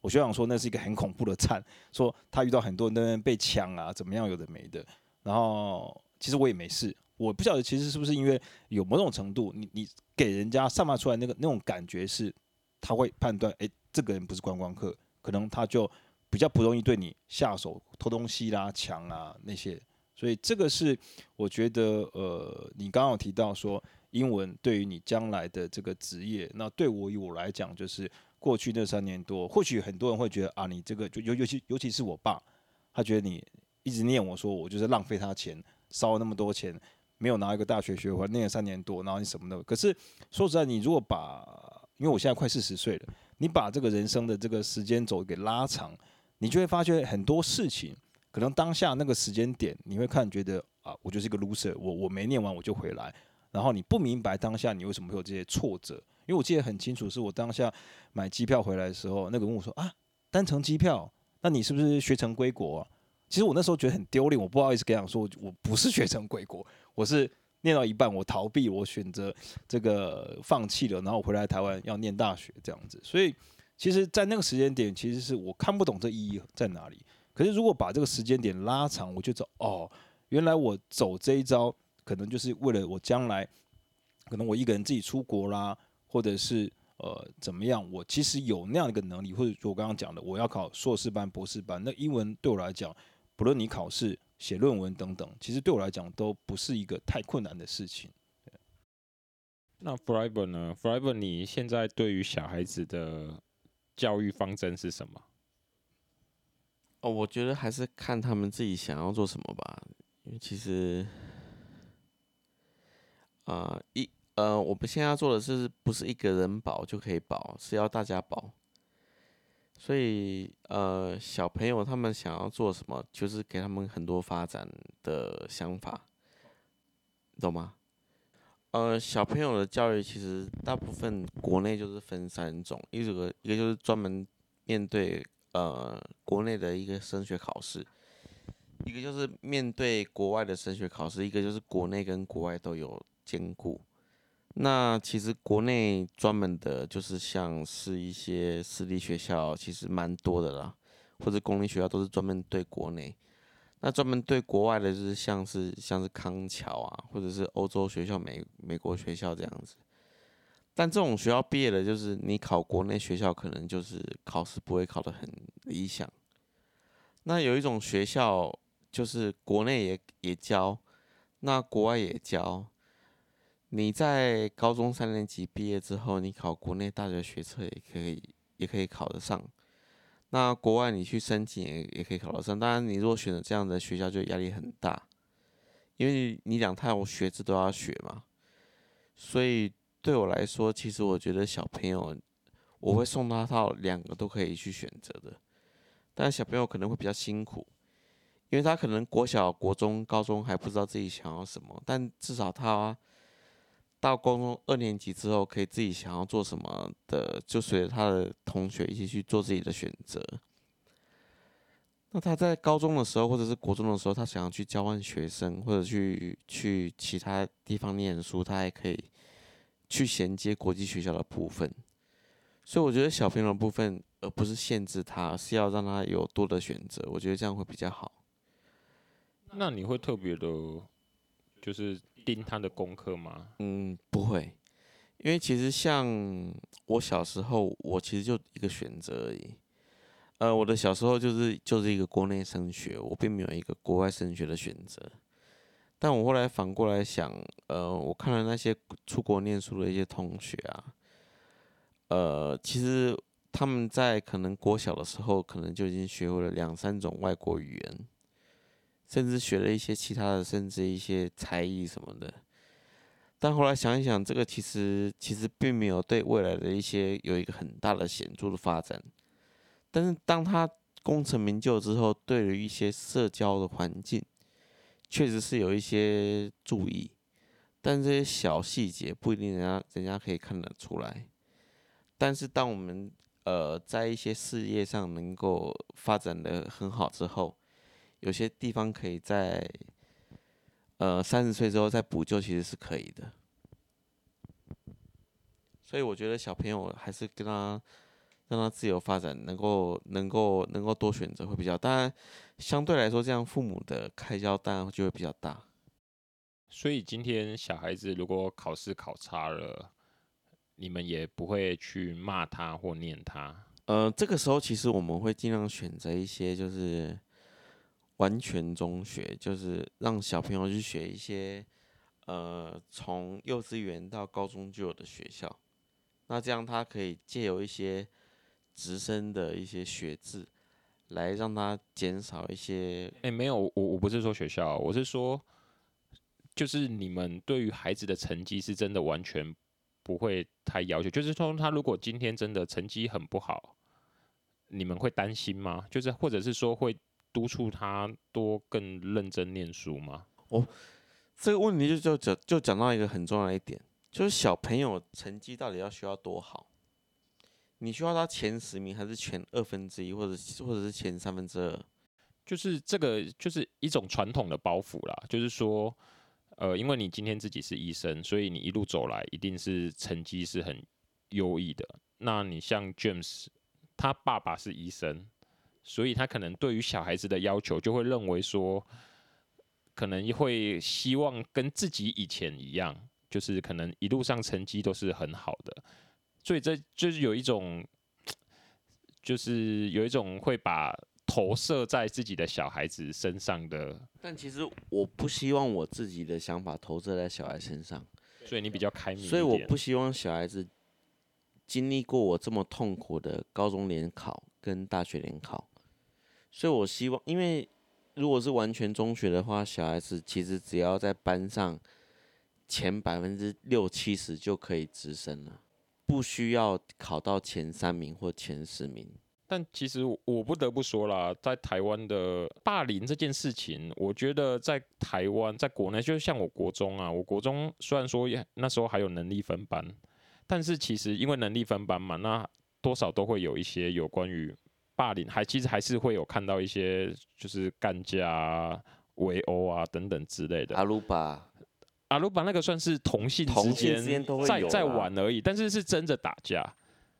我学长说那是一个很恐怖的站，说他遇到很多人被抢啊，怎么样有的没的。然后其实我也没事。我不晓得，其实是不是因为有某种程度，你你给人家散发出来那个那种感觉是，他会判断，哎，这个人不是观光客，可能他就比较不容易对你下手偷东西啦、抢啊那些。所以这个是我觉得，呃，你刚刚有提到说英文对于你将来的这个职业，那对我以我来讲，就是过去那三年多，或许很多人会觉得啊，你这个就尤尤其尤其是我爸，他觉得你一直念我说我就是浪费他钱，烧了那么多钱。没有拿一个大学学位，念了三年多，然后你什么的。可是说实在，你如果把，因为我现在快四十岁了，你把这个人生的这个时间轴给拉长，你就会发觉很多事情，可能当下那个时间点，你会看觉得啊，我就是一个 loser，我我没念完我就回来，然后你不明白当下你为什么会有这些挫折。因为我记得很清楚，是我当下买机票回来的时候，那个问我说啊，单程机票，那你是不是学成归国啊？其实我那时候觉得很丢脸，我不好意思跟他说，我不是学成归国。我是念到一半，我逃避，我选择这个放弃了，然后回来台湾要念大学这样子。所以，其实，在那个时间点，其实是我看不懂这意义在哪里。可是，如果把这个时间点拉长，我就知道，哦，原来我走这一招，可能就是为了我将来，可能我一个人自己出国啦，或者是呃怎么样，我其实有那样一个能力，或者说我刚刚讲的，我要考硕士班、博士班，那英文对我来讲，不论你考试、写论文等等，其实对我来讲都不是一个太困难的事情。那 Forever 呢？Forever，你现在对于小孩子的教育方针是什么？哦，我觉得还是看他们自己想要做什么吧。因为其实，啊、呃，一呃，我们现在要做的是不是一个人保就可以保，是要大家保。所以，呃，小朋友他们想要做什么，就是给他们很多发展的想法，懂吗？呃，小朋友的教育其实大部分国内就是分三种，一个一个就是专门面对呃国内的一个升学考试，一个就是面对国外的升学考试，一个就是国内跟国外都有兼顾。那其实国内专门的，就是像是一些私立学校，其实蛮多的啦，或者公立学校都是专门对国内。那专门对国外的，就是像是像是康桥啊，或者是欧洲学校、美美国学校这样子。但这种学校毕业的，就是你考国内学校，可能就是考试不会考得很理想。那有一种学校，就是国内也也教，那国外也教。你在高中三年级毕业之后，你考国内大学学测也可以，也可以考得上。那国外你去申请也也可以考得上，当然你如果选择这样的学校就压力很大，因为你两套学制都要学嘛。所以对我来说，其实我觉得小朋友我会送他到两个都可以去选择的，但小朋友可能会比较辛苦，因为他可能国小、国中、高中还不知道自己想要什么，但至少他。到高中二年级之后，可以自己想要做什么的，就随着他的同学一起去做自己的选择。那他在高中的时候，或者是国中的时候，他想要去交换学生，或者去去其他地方念书，他还可以去衔接国际学校的部分。所以我觉得小朋友的部分，而不是限制他，是要让他有多的选择。我觉得这样会比较好。那你会特别的，就是。盯他的功课吗？嗯，不会，因为其实像我小时候，我其实就一个选择而已。呃，我的小时候就是就是一个国内升学，我并没有一个国外升学的选择。但我后来反过来想，呃，我看了那些出国念书的一些同学啊，呃，其实他们在可能国小的时候，可能就已经学会了两三种外国语言。甚至学了一些其他的，甚至一些才艺什么的。但后来想一想，这个其实其实并没有对未来的一些有一个很大的显著的发展。但是当他功成名就之后，对于一些社交的环境，确实是有一些注意。但这些小细节不一定人家人家可以看得出来。但是当我们呃在一些事业上能够发展的很好之后，有些地方可以在，呃，三十岁之后再补救，其实是可以的。所以我觉得小朋友还是跟他让他自由发展，能够能够能够多选择会比较。当然，相对来说，这样父母的开销当然就会比较大。所以今天小孩子如果考试考差了，你们也不会去骂他或念他。呃，这个时候其实我们会尽量选择一些就是。完全中学就是让小朋友去学一些，呃，从幼稚园到高中就有的学校，那这样他可以借由一些直升的一些学制，来让他减少一些。哎，没有，我我不是说学校，我是说，就是你们对于孩子的成绩是真的完全不会太要求，就是说他如果今天真的成绩很不好，你们会担心吗？就是或者是说会。督促他多更认真念书吗？哦，这个问题就就讲就讲到一个很重要的一点，就是小朋友成绩到底要需要多好？你需要他前十名，还是前二分之一，或者或者是前三分之二？就是这个就是一种传统的包袱啦。就是说，呃，因为你今天自己是医生，所以你一路走来一定是成绩是很优异的。那你像 James，他爸爸是医生。所以他可能对于小孩子的要求就会认为说，可能会希望跟自己以前一样，就是可能一路上成绩都是很好的，所以这就是有一种，就是有一种会把投射在自己的小孩子身上的。但其实我不希望我自己的想法投射在小孩身上，所以你比较开明。所以我不希望小孩子经历过我这么痛苦的高中联考跟大学联考，所以我希望，因为。如果是完全中学的话，小孩子其实只要在班上前百分之六七十就可以直升了，不需要考到前三名或前十名。但其实我不得不说啦，在台湾的霸凌这件事情，我觉得在台湾，在国内，就像我国中啊，我国中虽然说那时候还有能力分班，但是其实因为能力分班嘛，那多少都会有一些有关于。霸凌还其实还是会有看到一些就是干架啊、围殴啊等等之类的。阿鲁巴，阿鲁巴那个算是同性之间在在玩而已，但是是真的打架。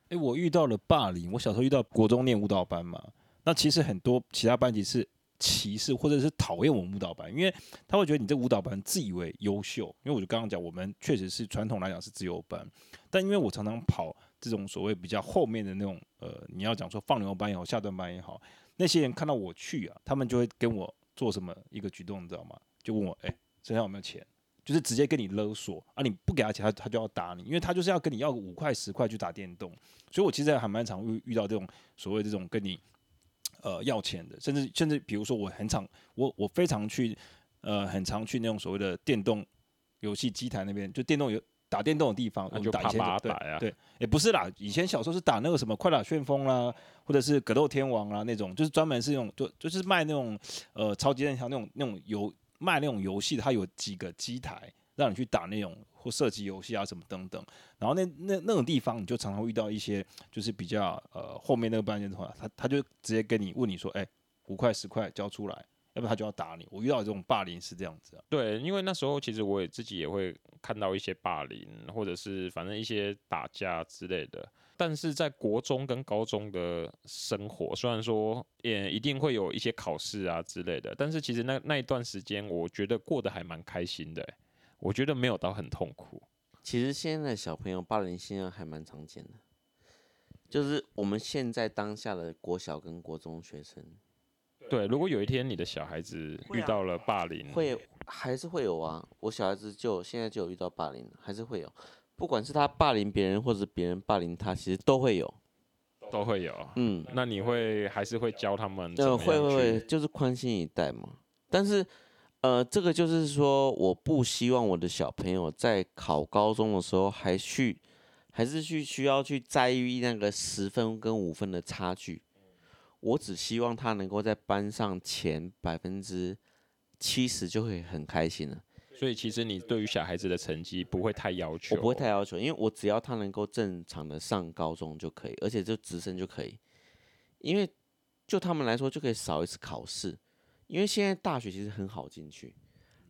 哎、欸，我遇到了霸凌，我小时候遇到国中念舞蹈班嘛，那其实很多其他班级是歧视或者是讨厌我们舞蹈班，因为他会觉得你这舞蹈班自以为优秀。因为我就刚刚讲，我们确实是传统来讲是自由班，但因为我常常跑。这种所谓比较后面的那种，呃，你要讲说放牛班也好，下段班也好，那些人看到我去啊，他们就会跟我做什么一个举动，你知道吗？就问我，哎、身上有没有钱？就是直接跟你勒索啊！你不给他钱，他他就要打你，因为他就是要跟你要个五块十块去打电动。所以我其实还蛮常遇遇到这种所谓这种跟你呃要钱的，甚至甚至比如说我很常我我非常去呃很常去那种所谓的电动游戏机台那边，就电动游。打电动的地方，我们打以前打呀，对，也不是啦。以前小时候是打那个什么快打旋风啦，或者是格斗天王啊那种，就是专门是那种就就是卖那种呃超级任天堂那种那种游卖那种游戏，它有几个机台让你去打那种或射击游戏啊什么等等。然后那那那种地方，你就常常会遇到一些就是比较呃后面那个班级的话，他他就直接跟你问你说，哎、欸，五块十块交出来。要不他就要打你。我遇到这种霸凌是这样子啊。对，因为那时候其实我也自己也会看到一些霸凌，或者是反正一些打架之类的。但是在国中跟高中的生活，虽然说也一定会有一些考试啊之类的，但是其实那那一段时间，我觉得过得还蛮开心的。我觉得没有到很痛苦。其实现在的小朋友霸凌现象还蛮常见的，就是我们现在当下的国小跟国中学生。对，如果有一天你的小孩子遇到了霸凌，会，还是会有啊。我小孩子就现在就有遇到霸凌，还是会有。不管是他霸凌别人，或者别人霸凌他，其实都会有，都会有。嗯，那你会还是会教他们？呃，会会会，就是宽心以待嘛。但是，呃，这个就是说，我不希望我的小朋友在考高中的时候还去，还是去需要去在意那个十分跟五分的差距。我只希望他能够在班上前百分之七十就会很开心了。所以其实你对于小孩子的成绩不会太要求？我不会太要求，因为我只要他能够正常的上高中就可以，而且就直升就可以。因为就他们来说就可以少一次考试，因为现在大学其实很好进去，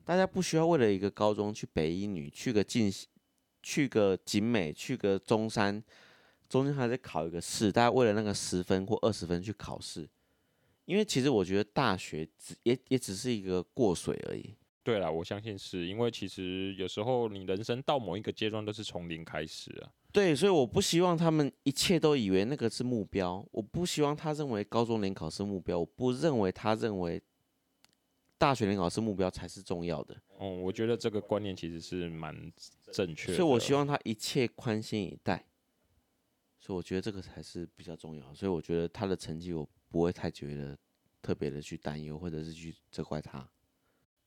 大家不需要为了一个高中去北一女，去个进，去个景美，去个中山。中间还在考一个试，大家为了那个十分或二十分去考试，因为其实我觉得大学只也也只是一个过水而已。对啦，我相信是因为其实有时候你人生到某一个阶段都是从零开始啊。对，所以我不希望他们一切都以为那个是目标，我不希望他认为高中联考是目标，我不认为他认为大学联考是目标才是重要的。哦、嗯，我觉得这个观念其实是蛮正确的，所以我希望他一切宽心以待。所以我觉得这个才是比较重要，所以我觉得他的成绩我不会太觉得特别的去担忧，或者是去责怪他。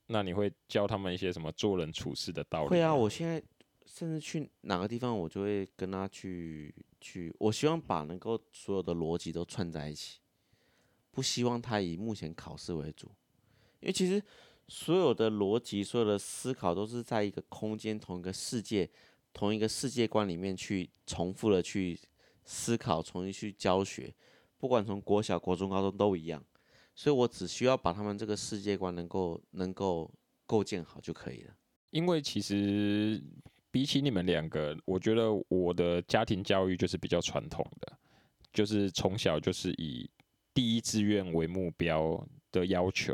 那你会教他们一些什么做人处事的道理？会啊，我现在甚至去哪个地方，我就会跟他去去。我希望把能够所有的逻辑都串在一起，不希望他以目前考试为主，因为其实所有的逻辑、所有的思考都是在一个空间、同一个世界、同一个世界观里面去重复的去。思考，重新去教学，不管从国小、国中、高中都一样，所以我只需要把他们这个世界观能够能够构建好就可以了。因为其实比起你们两个，我觉得我的家庭教育就是比较传统的，就是从小就是以第一志愿为目标的要求，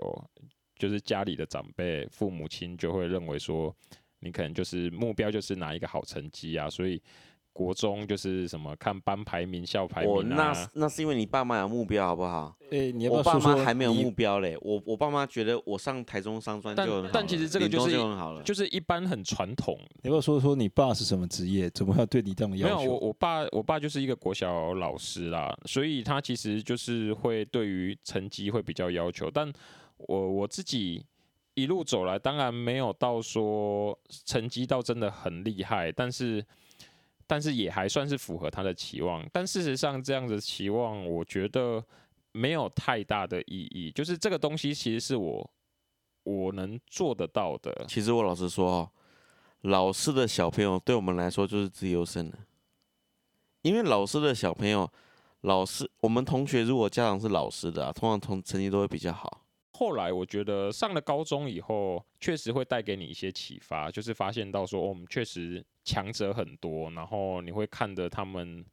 就是家里的长辈、父母亲就会认为说，你可能就是目标就是拿一个好成绩啊，所以。国中就是什么看班排名、校排名、啊、那那是因为你爸妈有目标，好不好？诶、欸，你要不要我爸妈还没有目标嘞。我我爸妈觉得我上台中商专就很好但，但其实这个就是就很好了，就是一般很传统。你要不要说说你爸是什么职业？怎么要对你这样要求？没有，我我爸我爸就是一个国小老师啦，所以他其实就是会对于成绩会比较要求。但我我自己一路走来，当然没有到说成绩到真的很厉害，但是。但是也还算是符合他的期望，但事实上这样子期望，我觉得没有太大的意义。就是这个东西其实是我我能做得到的。其实我老实说哦，老师的小朋友对我们来说就是自由生了，因为老师的小朋友，老师我们同学如果家长是老师的啊，通常同成绩都会比较好。后来我觉得上了高中以后，确实会带给你一些启发，就是发现到说，哦，我们确实。强者很多，然后你会看得他们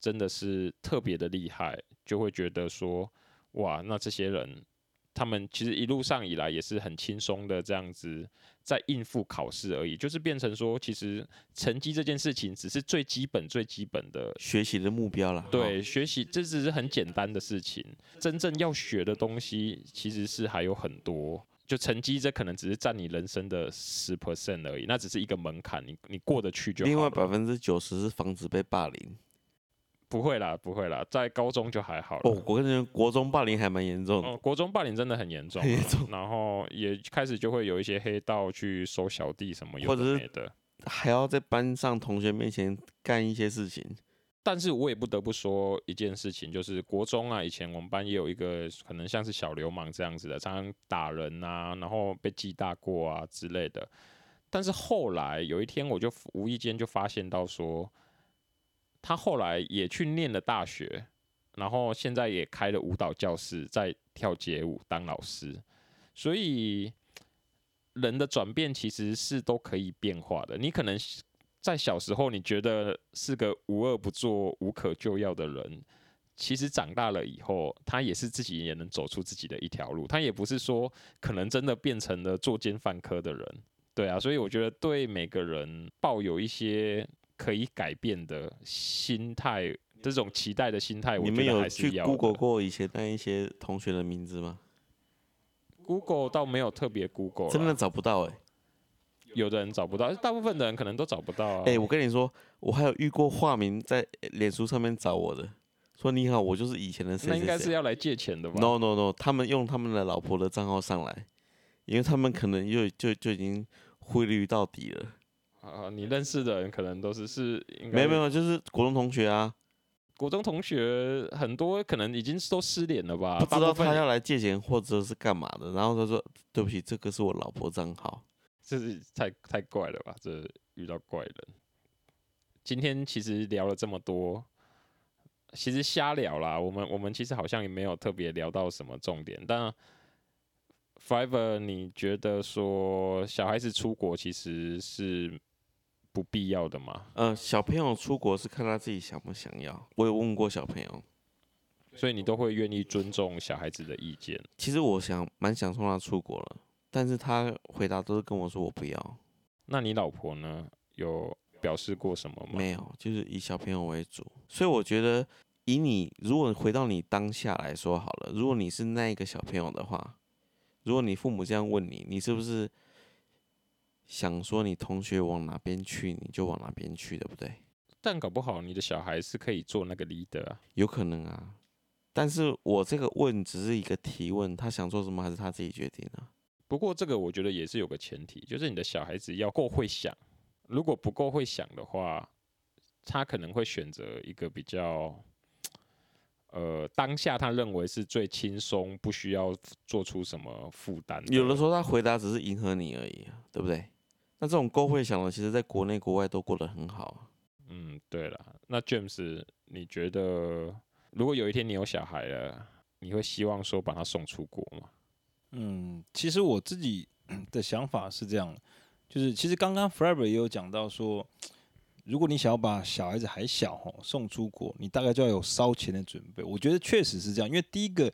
真的是特别的厉害，就会觉得说，哇，那这些人他们其实一路上以来也是很轻松的这样子在应付考试而已，就是变成说，其实成绩这件事情只是最基本最基本的学习的目标了。对，学习这只是很简单的事情，真正要学的东西其实是还有很多。就成绩，这可能只是占你人生的十 percent 而已，那只是一个门槛，你你过得去就好。另外百分之九十是防止被霸凌。不会啦，不会啦，在高中就还好了。哦，我跟你说，国中霸凌还蛮严重的。哦，国中霸凌真的很严重，严重。然后也开始就会有一些黑道去收小弟什么有的没的，还要在班上同学面前干一些事情。但是我也不得不说一件事情，就是国中啊，以前我们班也有一个可能像是小流氓这样子的，常常打人啊，然后被记大过啊之类的。但是后来有一天，我就无意间就发现到说，他后来也去念了大学，然后现在也开了舞蹈教室，在跳街舞当老师。所以人的转变其实是都可以变化的，你可能。在小时候，你觉得是个无恶不作、无可救药的人，其实长大了以后，他也是自己也能走出自己的一条路。他也不是说可能真的变成了作奸犯科的人，对啊。所以我觉得对每个人抱有一些可以改变的心态，这种期待的心态，我觉得还是要 Google 过以前那一些同学的名字吗？Google 倒没有特别 Google，真的找不到哎、欸。有的人找不到，大部分的人可能都找不到啊。哎、欸，我跟你说，我还有遇过化名在脸书上面找我的，说你好，我就是以前的谁谁谁。那应该是要来借钱的吧？No No No，他们用他们的老婆的账号上来，因为他们可能就就就已经汇率到底了。啊，你认识的人可能都是是应该。没有没有，就是国中同学啊。国中同学很多可能已经都失联了吧？不知道他要来借钱或者是干嘛的，然后他说对不起，这个是我老婆账号。这是太太怪了吧？这遇到怪人。今天其实聊了这么多，其实瞎聊啦。我们我们其实好像也没有特别聊到什么重点。但 Forever，你觉得说小孩子出国其实是不必要的吗？呃，小朋友出国是看他自己想不想要。我有问过小朋友，所以你都会愿意尊重小孩子的意见。其实我想蛮想送他出国了。但是他回答都是跟我说我不要。那你老婆呢？有表示过什么吗？没有，就是以小朋友为主。所以我觉得，以你如果回到你当下来说好了，如果你是那一个小朋友的话，如果你父母这样问你，你是不是想说你同学往哪边去，你就往哪边去，对不对？但搞不好你的小孩是可以做那个 leader 啊。有可能啊。但是我这个问只是一个提问，他想做什么还是他自己决定啊。不过这个我觉得也是有个前提，就是你的小孩子要够会想。如果不够会想的话，他可能会选择一个比较，呃，当下他认为是最轻松，不需要做出什么负担。有的时候他回答只是迎合你而已，对不对？那这种够会想的，其实在国内国外都过得很好。嗯，对了，那 James，你觉得如果有一天你有小孩了，你会希望说把他送出国吗？嗯，其实我自己 (clears throat) 的想法是这样，就是其实刚刚 Forever 也有讲到说，如果你想要把小孩子还小吼送出国，你大概就要有烧钱的准备。我觉得确实是这样，因为第一个，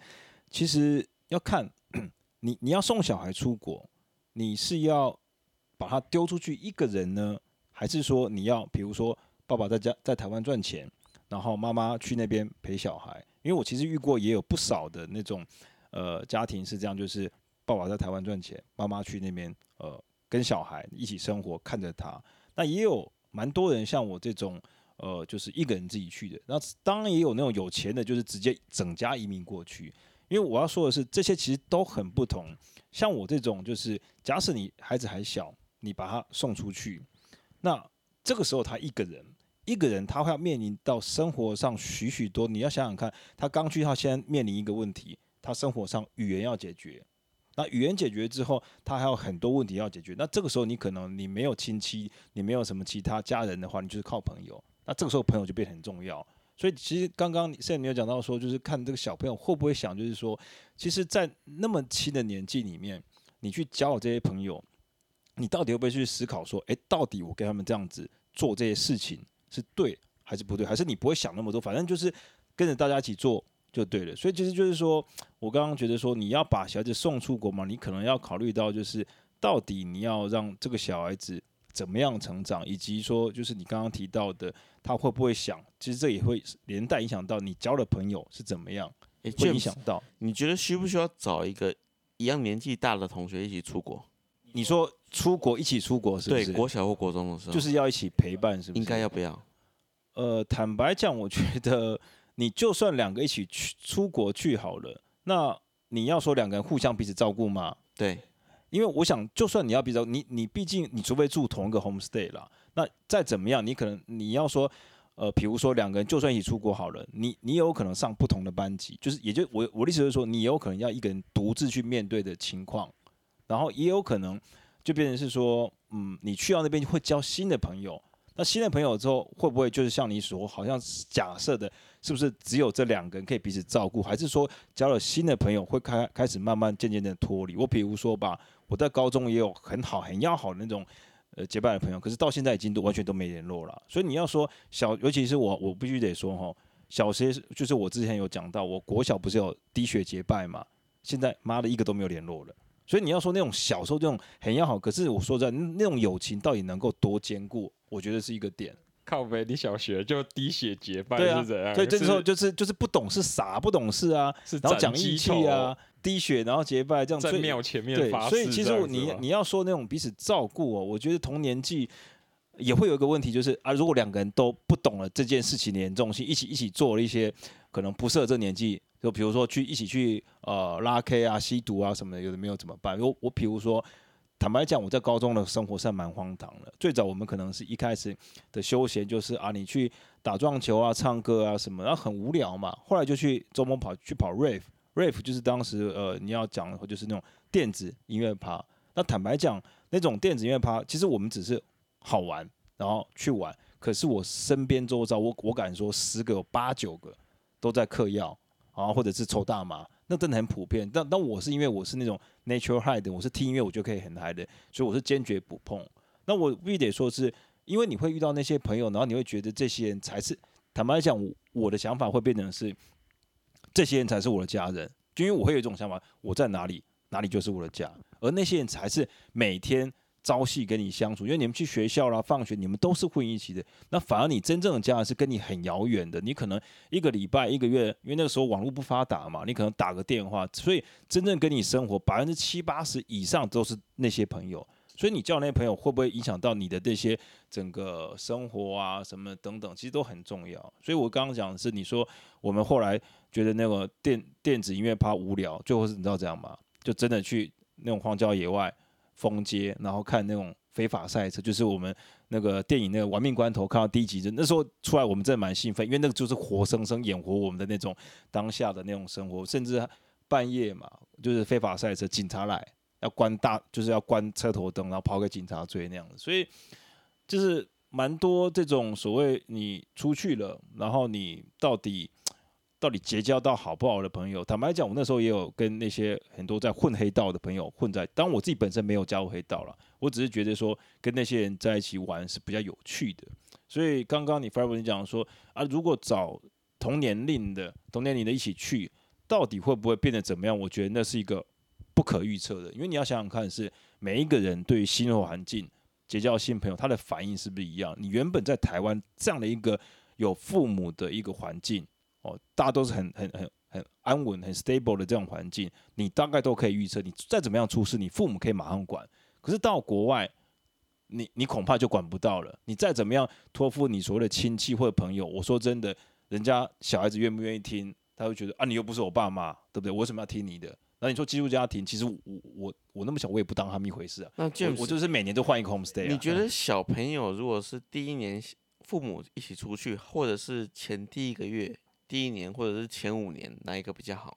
其实要看你你要送小孩出国，你是要把他丢出去一个人呢，还是说你要比如说爸爸在家在台湾赚钱，然后妈妈去那边陪小孩？因为我其实遇过也有不少的那种呃家庭是这样，就是爸爸在台湾赚钱，妈妈去那边呃跟小孩一起生活，看着他。那也有蛮多人像我这种。呃，就是一个人自己去的。那当然也有那种有钱的，就是直接整家移民过去。因为我要说的是，这些其实都很不同。像我这种，就是假使你孩子还小，你把他送出去，那这个时候他一个人，一个人他会要面临到生活上许许多。你要想想看，他刚去，他先面临一个问题，他生活上语言要解决。那语言解决之后，他还有很多问题要解决。那这个时候你可能你没有亲戚，你没有什么其他家人的话，你就是靠朋友。那这个时候朋友就变得很重要，所以其实刚刚现在你有讲到说，就是看这个小朋友会不会想，就是说，其实，在那么轻的年纪里面，你去交这些朋友，你到底会不会去思考说，诶，到底我跟他们这样子做这些事情是对还是不对？还是你不会想那么多，反正就是跟着大家一起做就对了。所以其实就是说，我刚刚觉得说，你要把小孩子送出国嘛，你可能要考虑到就是，到底你要让这个小孩子。怎么样成长，以及说就是你刚刚提到的，他会不会想？其实这也会连带影响到你交的朋友是怎么样，会影响到。你觉得需不需要找一个一样年纪大的同学一起出国？你说出国一起出国是不是？对，国小或国中的时候，就是要一起陪伴，是不是？应该要不要？呃，坦白讲，我觉得你就算两个一起去出国去好了，那你要说两个人互相彼此照顾吗？对。因为我想，就算你要比较，你你毕竟你除非住同一个 homestay 啦，那再怎么样，你可能你要说，呃，比如说两个人就算一起出国好了，你你有可能上不同的班级，就是也就我我的意思就是说，你有可能要一个人独自去面对的情况，然后也有可能就变成是说，嗯，你去到那边会交新的朋友。那新的朋友之后会不会就是像你所，好像假设的，是不是只有这两个人可以彼此照顾，还是说交了新的朋友会开开始慢慢渐渐的脱离？我比如说吧，我在高中也有很好很要好的那种呃结拜的朋友，可是到现在已经都完全都没联络了。所以你要说小，尤其是我，我必须得说哈，小学就是我之前有讲到，我国小不是有滴血结拜嘛，现在妈的一个都没有联络了。所以你要说那种小时候这种很要好，可是我说真的那种友情到底能够多坚固？我觉得是一个点。靠北，你小学就滴血结拜是怎样？对，这时候就是就是不懂是傻，不懂事啊，然后讲义气啊，滴血然后结拜这样。在庙前面发誓。对，所以其实你你要说那种彼此照顾哦，我觉得同年纪也会有一个问题，就是啊，如果两个人都不懂了这件事情的严重性，一起一起做了一些可能不适合这年纪。就比如说去一起去呃拉 K 啊、吸毒啊什么的，有的没有怎么办？我我比如说，坦白讲，我在高中的生活是蛮荒唐的。最早我们可能是一开始的休闲就是啊，你去打撞球啊、唱歌啊什么，然后很无聊嘛。后来就去周末跑去跑 rave，rave 就是当时呃你要讲的话就是那种电子音乐趴。那坦白讲，那种电子音乐趴其实我们只是好玩，然后去玩。可是我身边周遭，我我敢说十个有八九个都在嗑药。啊，或者是抽大麻，那真的很普遍。但但我是因为我是那种 natural high 的，我是听音乐我就可以很嗨的，所以我是坚决不碰。那我必须得说是，因为你会遇到那些朋友，然后你会觉得这些人才是，坦白讲，我的想法会变成是，这些人才是我的家人，就因为我会有一种想法，我在哪里，哪里就是我的家，而那些人才是每天。朝夕跟你相处，因为你们去学校啦、放学，你们都是混一起的。那反而你真正的家人是跟你很遥远的。你可能一个礼拜、一个月，因为那个时候网络不发达嘛，你可能打个电话。所以真正跟你生活百分之七八十以上都是那些朋友。所以你交那些朋友会不会影响到你的这些整个生活啊什么等等，其实都很重要。所以我刚刚讲的是，你说我们后来觉得那个电电子音乐怕无聊，最后是你知道这样吗？就真的去那种荒郊野外。封街，然后看那种非法赛车，就是我们那个电影那个《玩命关头》看到第一集，就那时候出来，我们真的蛮兴奋，因为那个就是活生生演活我们的那种当下的那种生活，甚至半夜嘛，就是非法赛车，警察来要关大，就是要关车头灯，然后跑给警察追那样子，所以就是蛮多这种所谓你出去了，然后你到底。到底结交到好不好的朋友？坦白讲，我那时候也有跟那些很多在混黑道的朋友混在。当然，我自己本身没有加入黑道了，我只是觉得说跟那些人在一起玩是比较有趣的。所以刚刚你 f i r e b 你讲说啊，如果找同年龄的同年龄的一起去，到底会不会变得怎么样？我觉得那是一个不可预测的，因为你要想想看，是每一个人对于新的环境结交新朋友，他的反应是不是一样？你原本在台湾这样的一个有父母的一个环境，哦，大家都是很很很很安稳、很 stable 的这种环境，你大概都可以预测，你再怎么样出事，你父母可以马上管。可是到国外，你你恐怕就管不到了。你再怎么样托付你所谓的亲戚或者朋友，我说真的，人家小孩子愿不愿意听？他会觉得啊，你又不是我爸妈，对不对？我为什么要听你的？那你说寄宿家庭，其实我我我那么小，我也不当他们一回事啊。那 James, 我，我就是每年都换一个 homestay 啊。你觉得小朋友如果是第一年父母一起出去，或者是前第一个月、第一年，或者是前五年，哪一个比较好？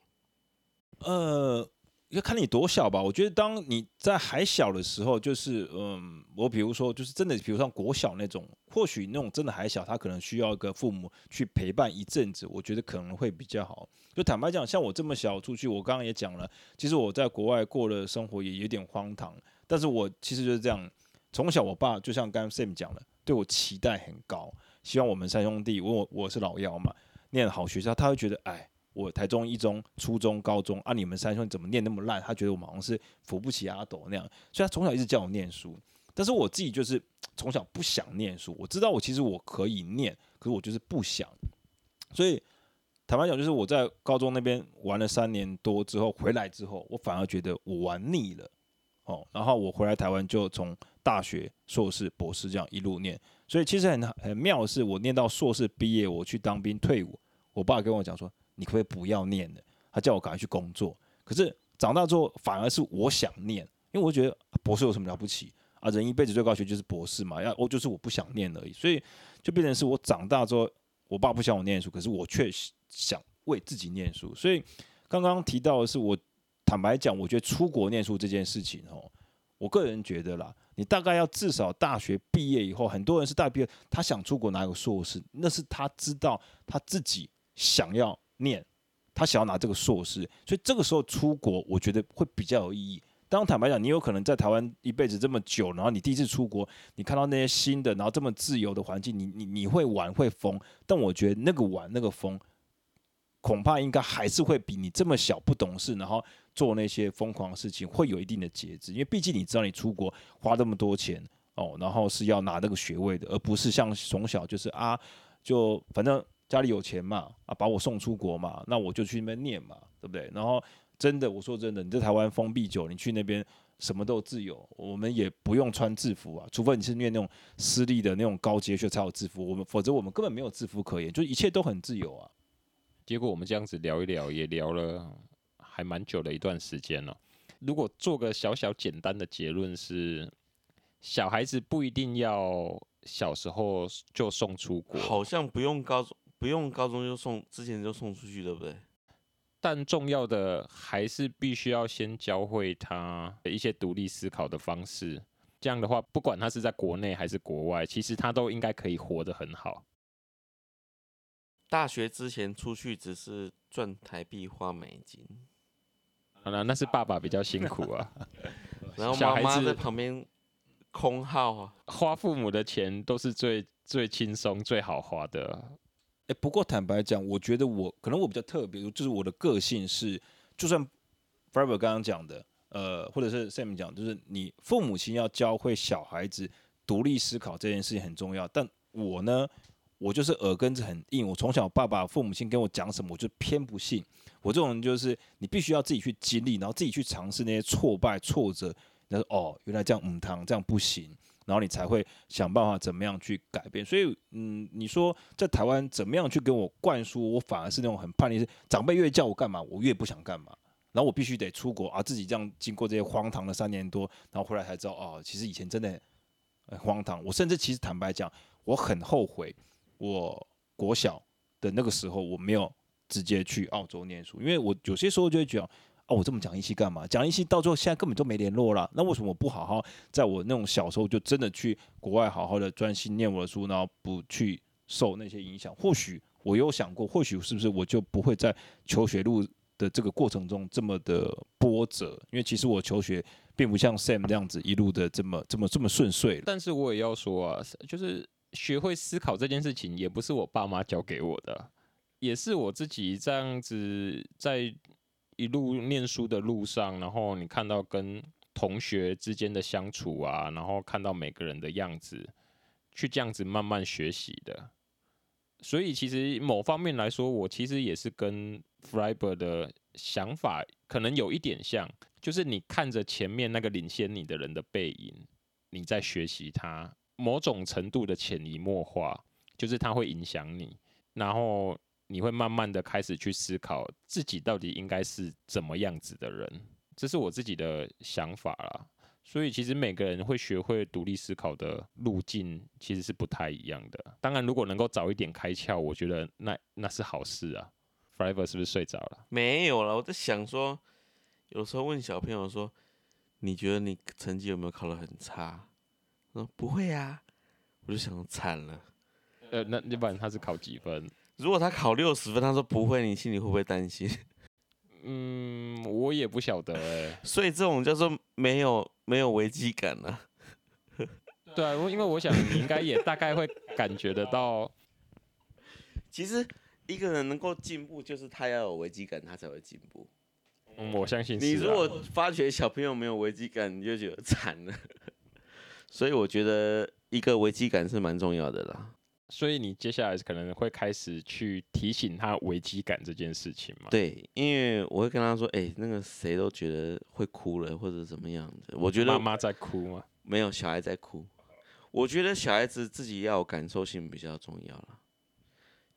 呃。要看你多小吧。我觉得当你在还小的时候，就是嗯，我比如说，就是真的，比如像国小那种，或许那种真的还小，他可能需要一个父母去陪伴一阵子，我觉得可能会比较好。就坦白讲，像我这么小出去，我刚刚也讲了，其实我在国外过的生活也有点荒唐，但是我其实就是这样。从小，我爸就像刚刚 Sam 讲了，对我期待很高，希望我们三兄弟，我我是老幺嘛，念好学校，他会觉得哎。我台中一中、初中、高中啊，你们三兄怎么念那么烂？他觉得我们好像是扶不起阿斗那样，所以他从小一直叫我念书。但是我自己就是从小不想念书，我知道我其实我可以念，可是我就是不想。所以坦白讲，就是我在高中那边玩了三年多之后回来之后，我反而觉得我玩腻了。哦，然后我回来台湾就从大学、硕士、博士这样一路念。所以其实很很妙的是，我念到硕士毕业，我去当兵退伍，我爸跟我讲说。你可不可以不要念了？他叫我赶快去工作。可是长大之后，反而是我想念，因为我觉得博士有什么了不起啊？人一辈子最高学就是博士嘛。要 (laughs) 我就是我不想念而已，所以就变成是我长大之后，我爸不想我念书，可是我却想为自己念书。所以刚刚提到的是，我坦白讲，我觉得出国念书这件事情哦，我个人觉得啦，你大概要至少大学毕业以后，很多人是大学毕业，他想出国拿个硕士，那是他知道他自己想要。念，他想要拿这个硕士，所以这个时候出国，我觉得会比较有意义。当坦白讲，你有可能在台湾一辈子这么久，然后你第一次出国，你看到那些新的，然后这么自由的环境，你你你会玩会疯，但我觉得那个玩那个疯，恐怕应该还是会比你这么小不懂事，然后做那些疯狂的事情会有一定的节制，因为毕竟你知道你出国花那么多钱哦，然后是要拿那个学位的，而不是像从小就是啊，就反正。家里有钱嘛，啊，把我送出国嘛，那我就去那边念嘛，对不对？然后真的，我说真的，你在台湾封闭久，你去那边什么都自由，我们也不用穿制服啊，除非你是念那种私立的那种高阶学才有制服，我们否则我们根本没有制服可言，就一切都很自由啊。结果我们这样子聊一聊，也聊了还蛮久的一段时间了。如果做个小小简单的结论是，小孩子不一定要小时候就送出国，好像不用高中。不用高中就送，之前就送出去，对不对？但重要的还是必须要先教会他一些独立思考的方式。这样的话，不管他是在国内还是国外，其实他都应该可以活得很好。大学之前出去只是赚台币花美金，好了，那是爸爸比较辛苦啊。(laughs) 然后妈妈在旁边空耗啊，花父母的钱都是最最轻松、最好花的。哎，不过坦白讲，我觉得我可能我比较特别，就是我的个性是，就算 Forever 刚刚讲的，呃，或者是 Sam 讲，就是你父母亲要教会小孩子独立思考这件事情很重要。但我呢，我就是耳根子很硬，我从小爸爸父母亲跟我讲什么，我就偏不信。我这种人就是，你必须要自己去经历，然后自己去尝试那些挫败、挫折，然后哦，原来这样母汤这样不行。然后你才会想办法怎么样去改变。所以，嗯，你说在台湾怎么样去给我灌输？我反而是那种很叛逆，是长辈越叫我干嘛，我越不想干嘛。然后我必须得出国啊，自己这样经过这些荒唐的三年多，然后回来才知道，哦，其实以前真的很荒唐。我甚至其实坦白讲，我很后悔，我国小的那个时候我没有直接去澳洲念书，因为我有些时候就会觉得。哦，我这么讲义气干嘛？讲义气到最后现在根本就没联络了。那为什么我不好好在我那种小时候就真的去国外好好的专心念我的书，然后不去受那些影响？或许我有想过，或许是不是我就不会在求学路的这个过程中这么的波折？因为其实我求学并不像 Sam 这样子一路的这么这么这么顺遂。但是我也要说啊，就是学会思考这件事情也不是我爸妈教给我的，也是我自己这样子在。一路念书的路上，然后你看到跟同学之间的相处啊，然后看到每个人的样子，去这样子慢慢学习的。所以其实某方面来说，我其实也是跟 Freiberg 的想法可能有一点像，就是你看着前面那个领先你的人的背影，你在学习他，某种程度的潜移默化，就是它会影响你，然后你会慢慢的开始去思考自己到底应该是怎么样子的人，这是我自己的想法啦。所以其实每个人会学会独立思考的路径其实是不太一样的。当然，如果能够早一点开窍，我觉得那那是好事啊。Forever 是不是睡着了？没有了，我在想说，有时候问小朋友说，你觉得你成绩有没有考得很差？说不会啊，我就想惨了。呃，那要不然他是考几分？如果他考六十分，他说不会，你心里会不会担心？(laughs) 嗯，我也不晓得哎、欸。所以这种叫做没有没有危机感呢、啊。(laughs) 对啊，因为我想你应该也大概会感觉得到，(laughs) 其实一个人能够进步，就是他要有危机感，他才会进步。嗯，我相信、啊。你如果发觉小朋友没有危机感，你就觉得惨了。所以我觉得一个危机感是蛮重要的啦。所以你接下来可能会开始去提醒他危机感这件事情嘛？对，因为我会跟他说：“哎、欸，那个谁都觉得会哭了，或者怎么样的。”我觉得妈妈在哭吗？没有，小孩在哭。我觉得小孩子自己要有感受性比较重要了。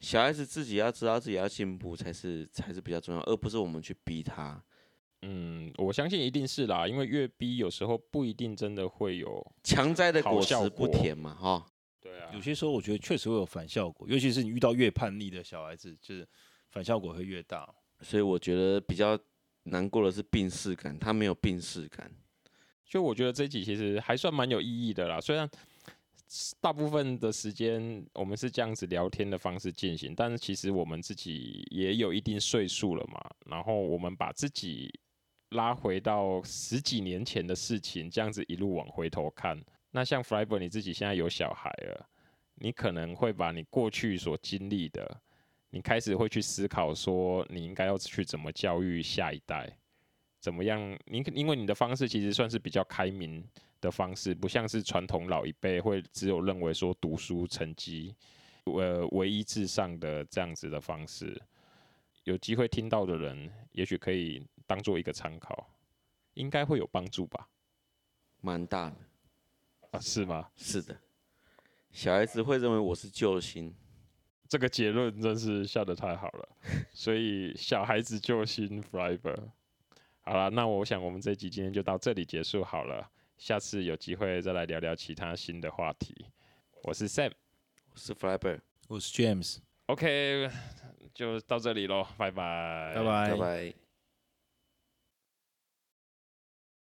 小孩子自己要知道自己要进步才是才是比较重要，而不是我们去逼他。嗯，我相信一定是啦，因为越逼有时候不一定真的会有强摘的果实不甜嘛，哈。对啊，有些时候我觉得确实会有反效果，尤其是你遇到越叛逆的小孩子，就是反效果会越大。所以我觉得比较难过的是病逝感，他没有病逝感。所以我觉得这一集其实还算蛮有意义的啦。虽然大部分的时间我们是这样子聊天的方式进行，但是其实我们自己也有一定岁数了嘛。然后我们把自己拉回到十几年前的事情，这样子一路往回头看。那像 Freiberg 你自己现在有小孩了，你可能会把你过去所经历的，你开始会去思考说，你应该要去怎么教育下一代，怎么样？你因为你的方式其实算是比较开明的方式，不像是传统老一辈会只有认为说读书成绩，呃，唯一至上的这样子的方式。有机会听到的人，也许可以当做一个参考，应该会有帮助吧？蛮大的。啊，是吗？是的，小孩子会认为我是救星，这个结论真是下得太好了。(laughs) 所以小孩子救星 Freiberg。好了，那我想我们这集今天就到这里结束好了。下次有机会再来聊聊其他新的话题。我是 Sam，我是 Freiberg，我是 James。OK，就到这里喽，拜拜，拜拜，拜拜。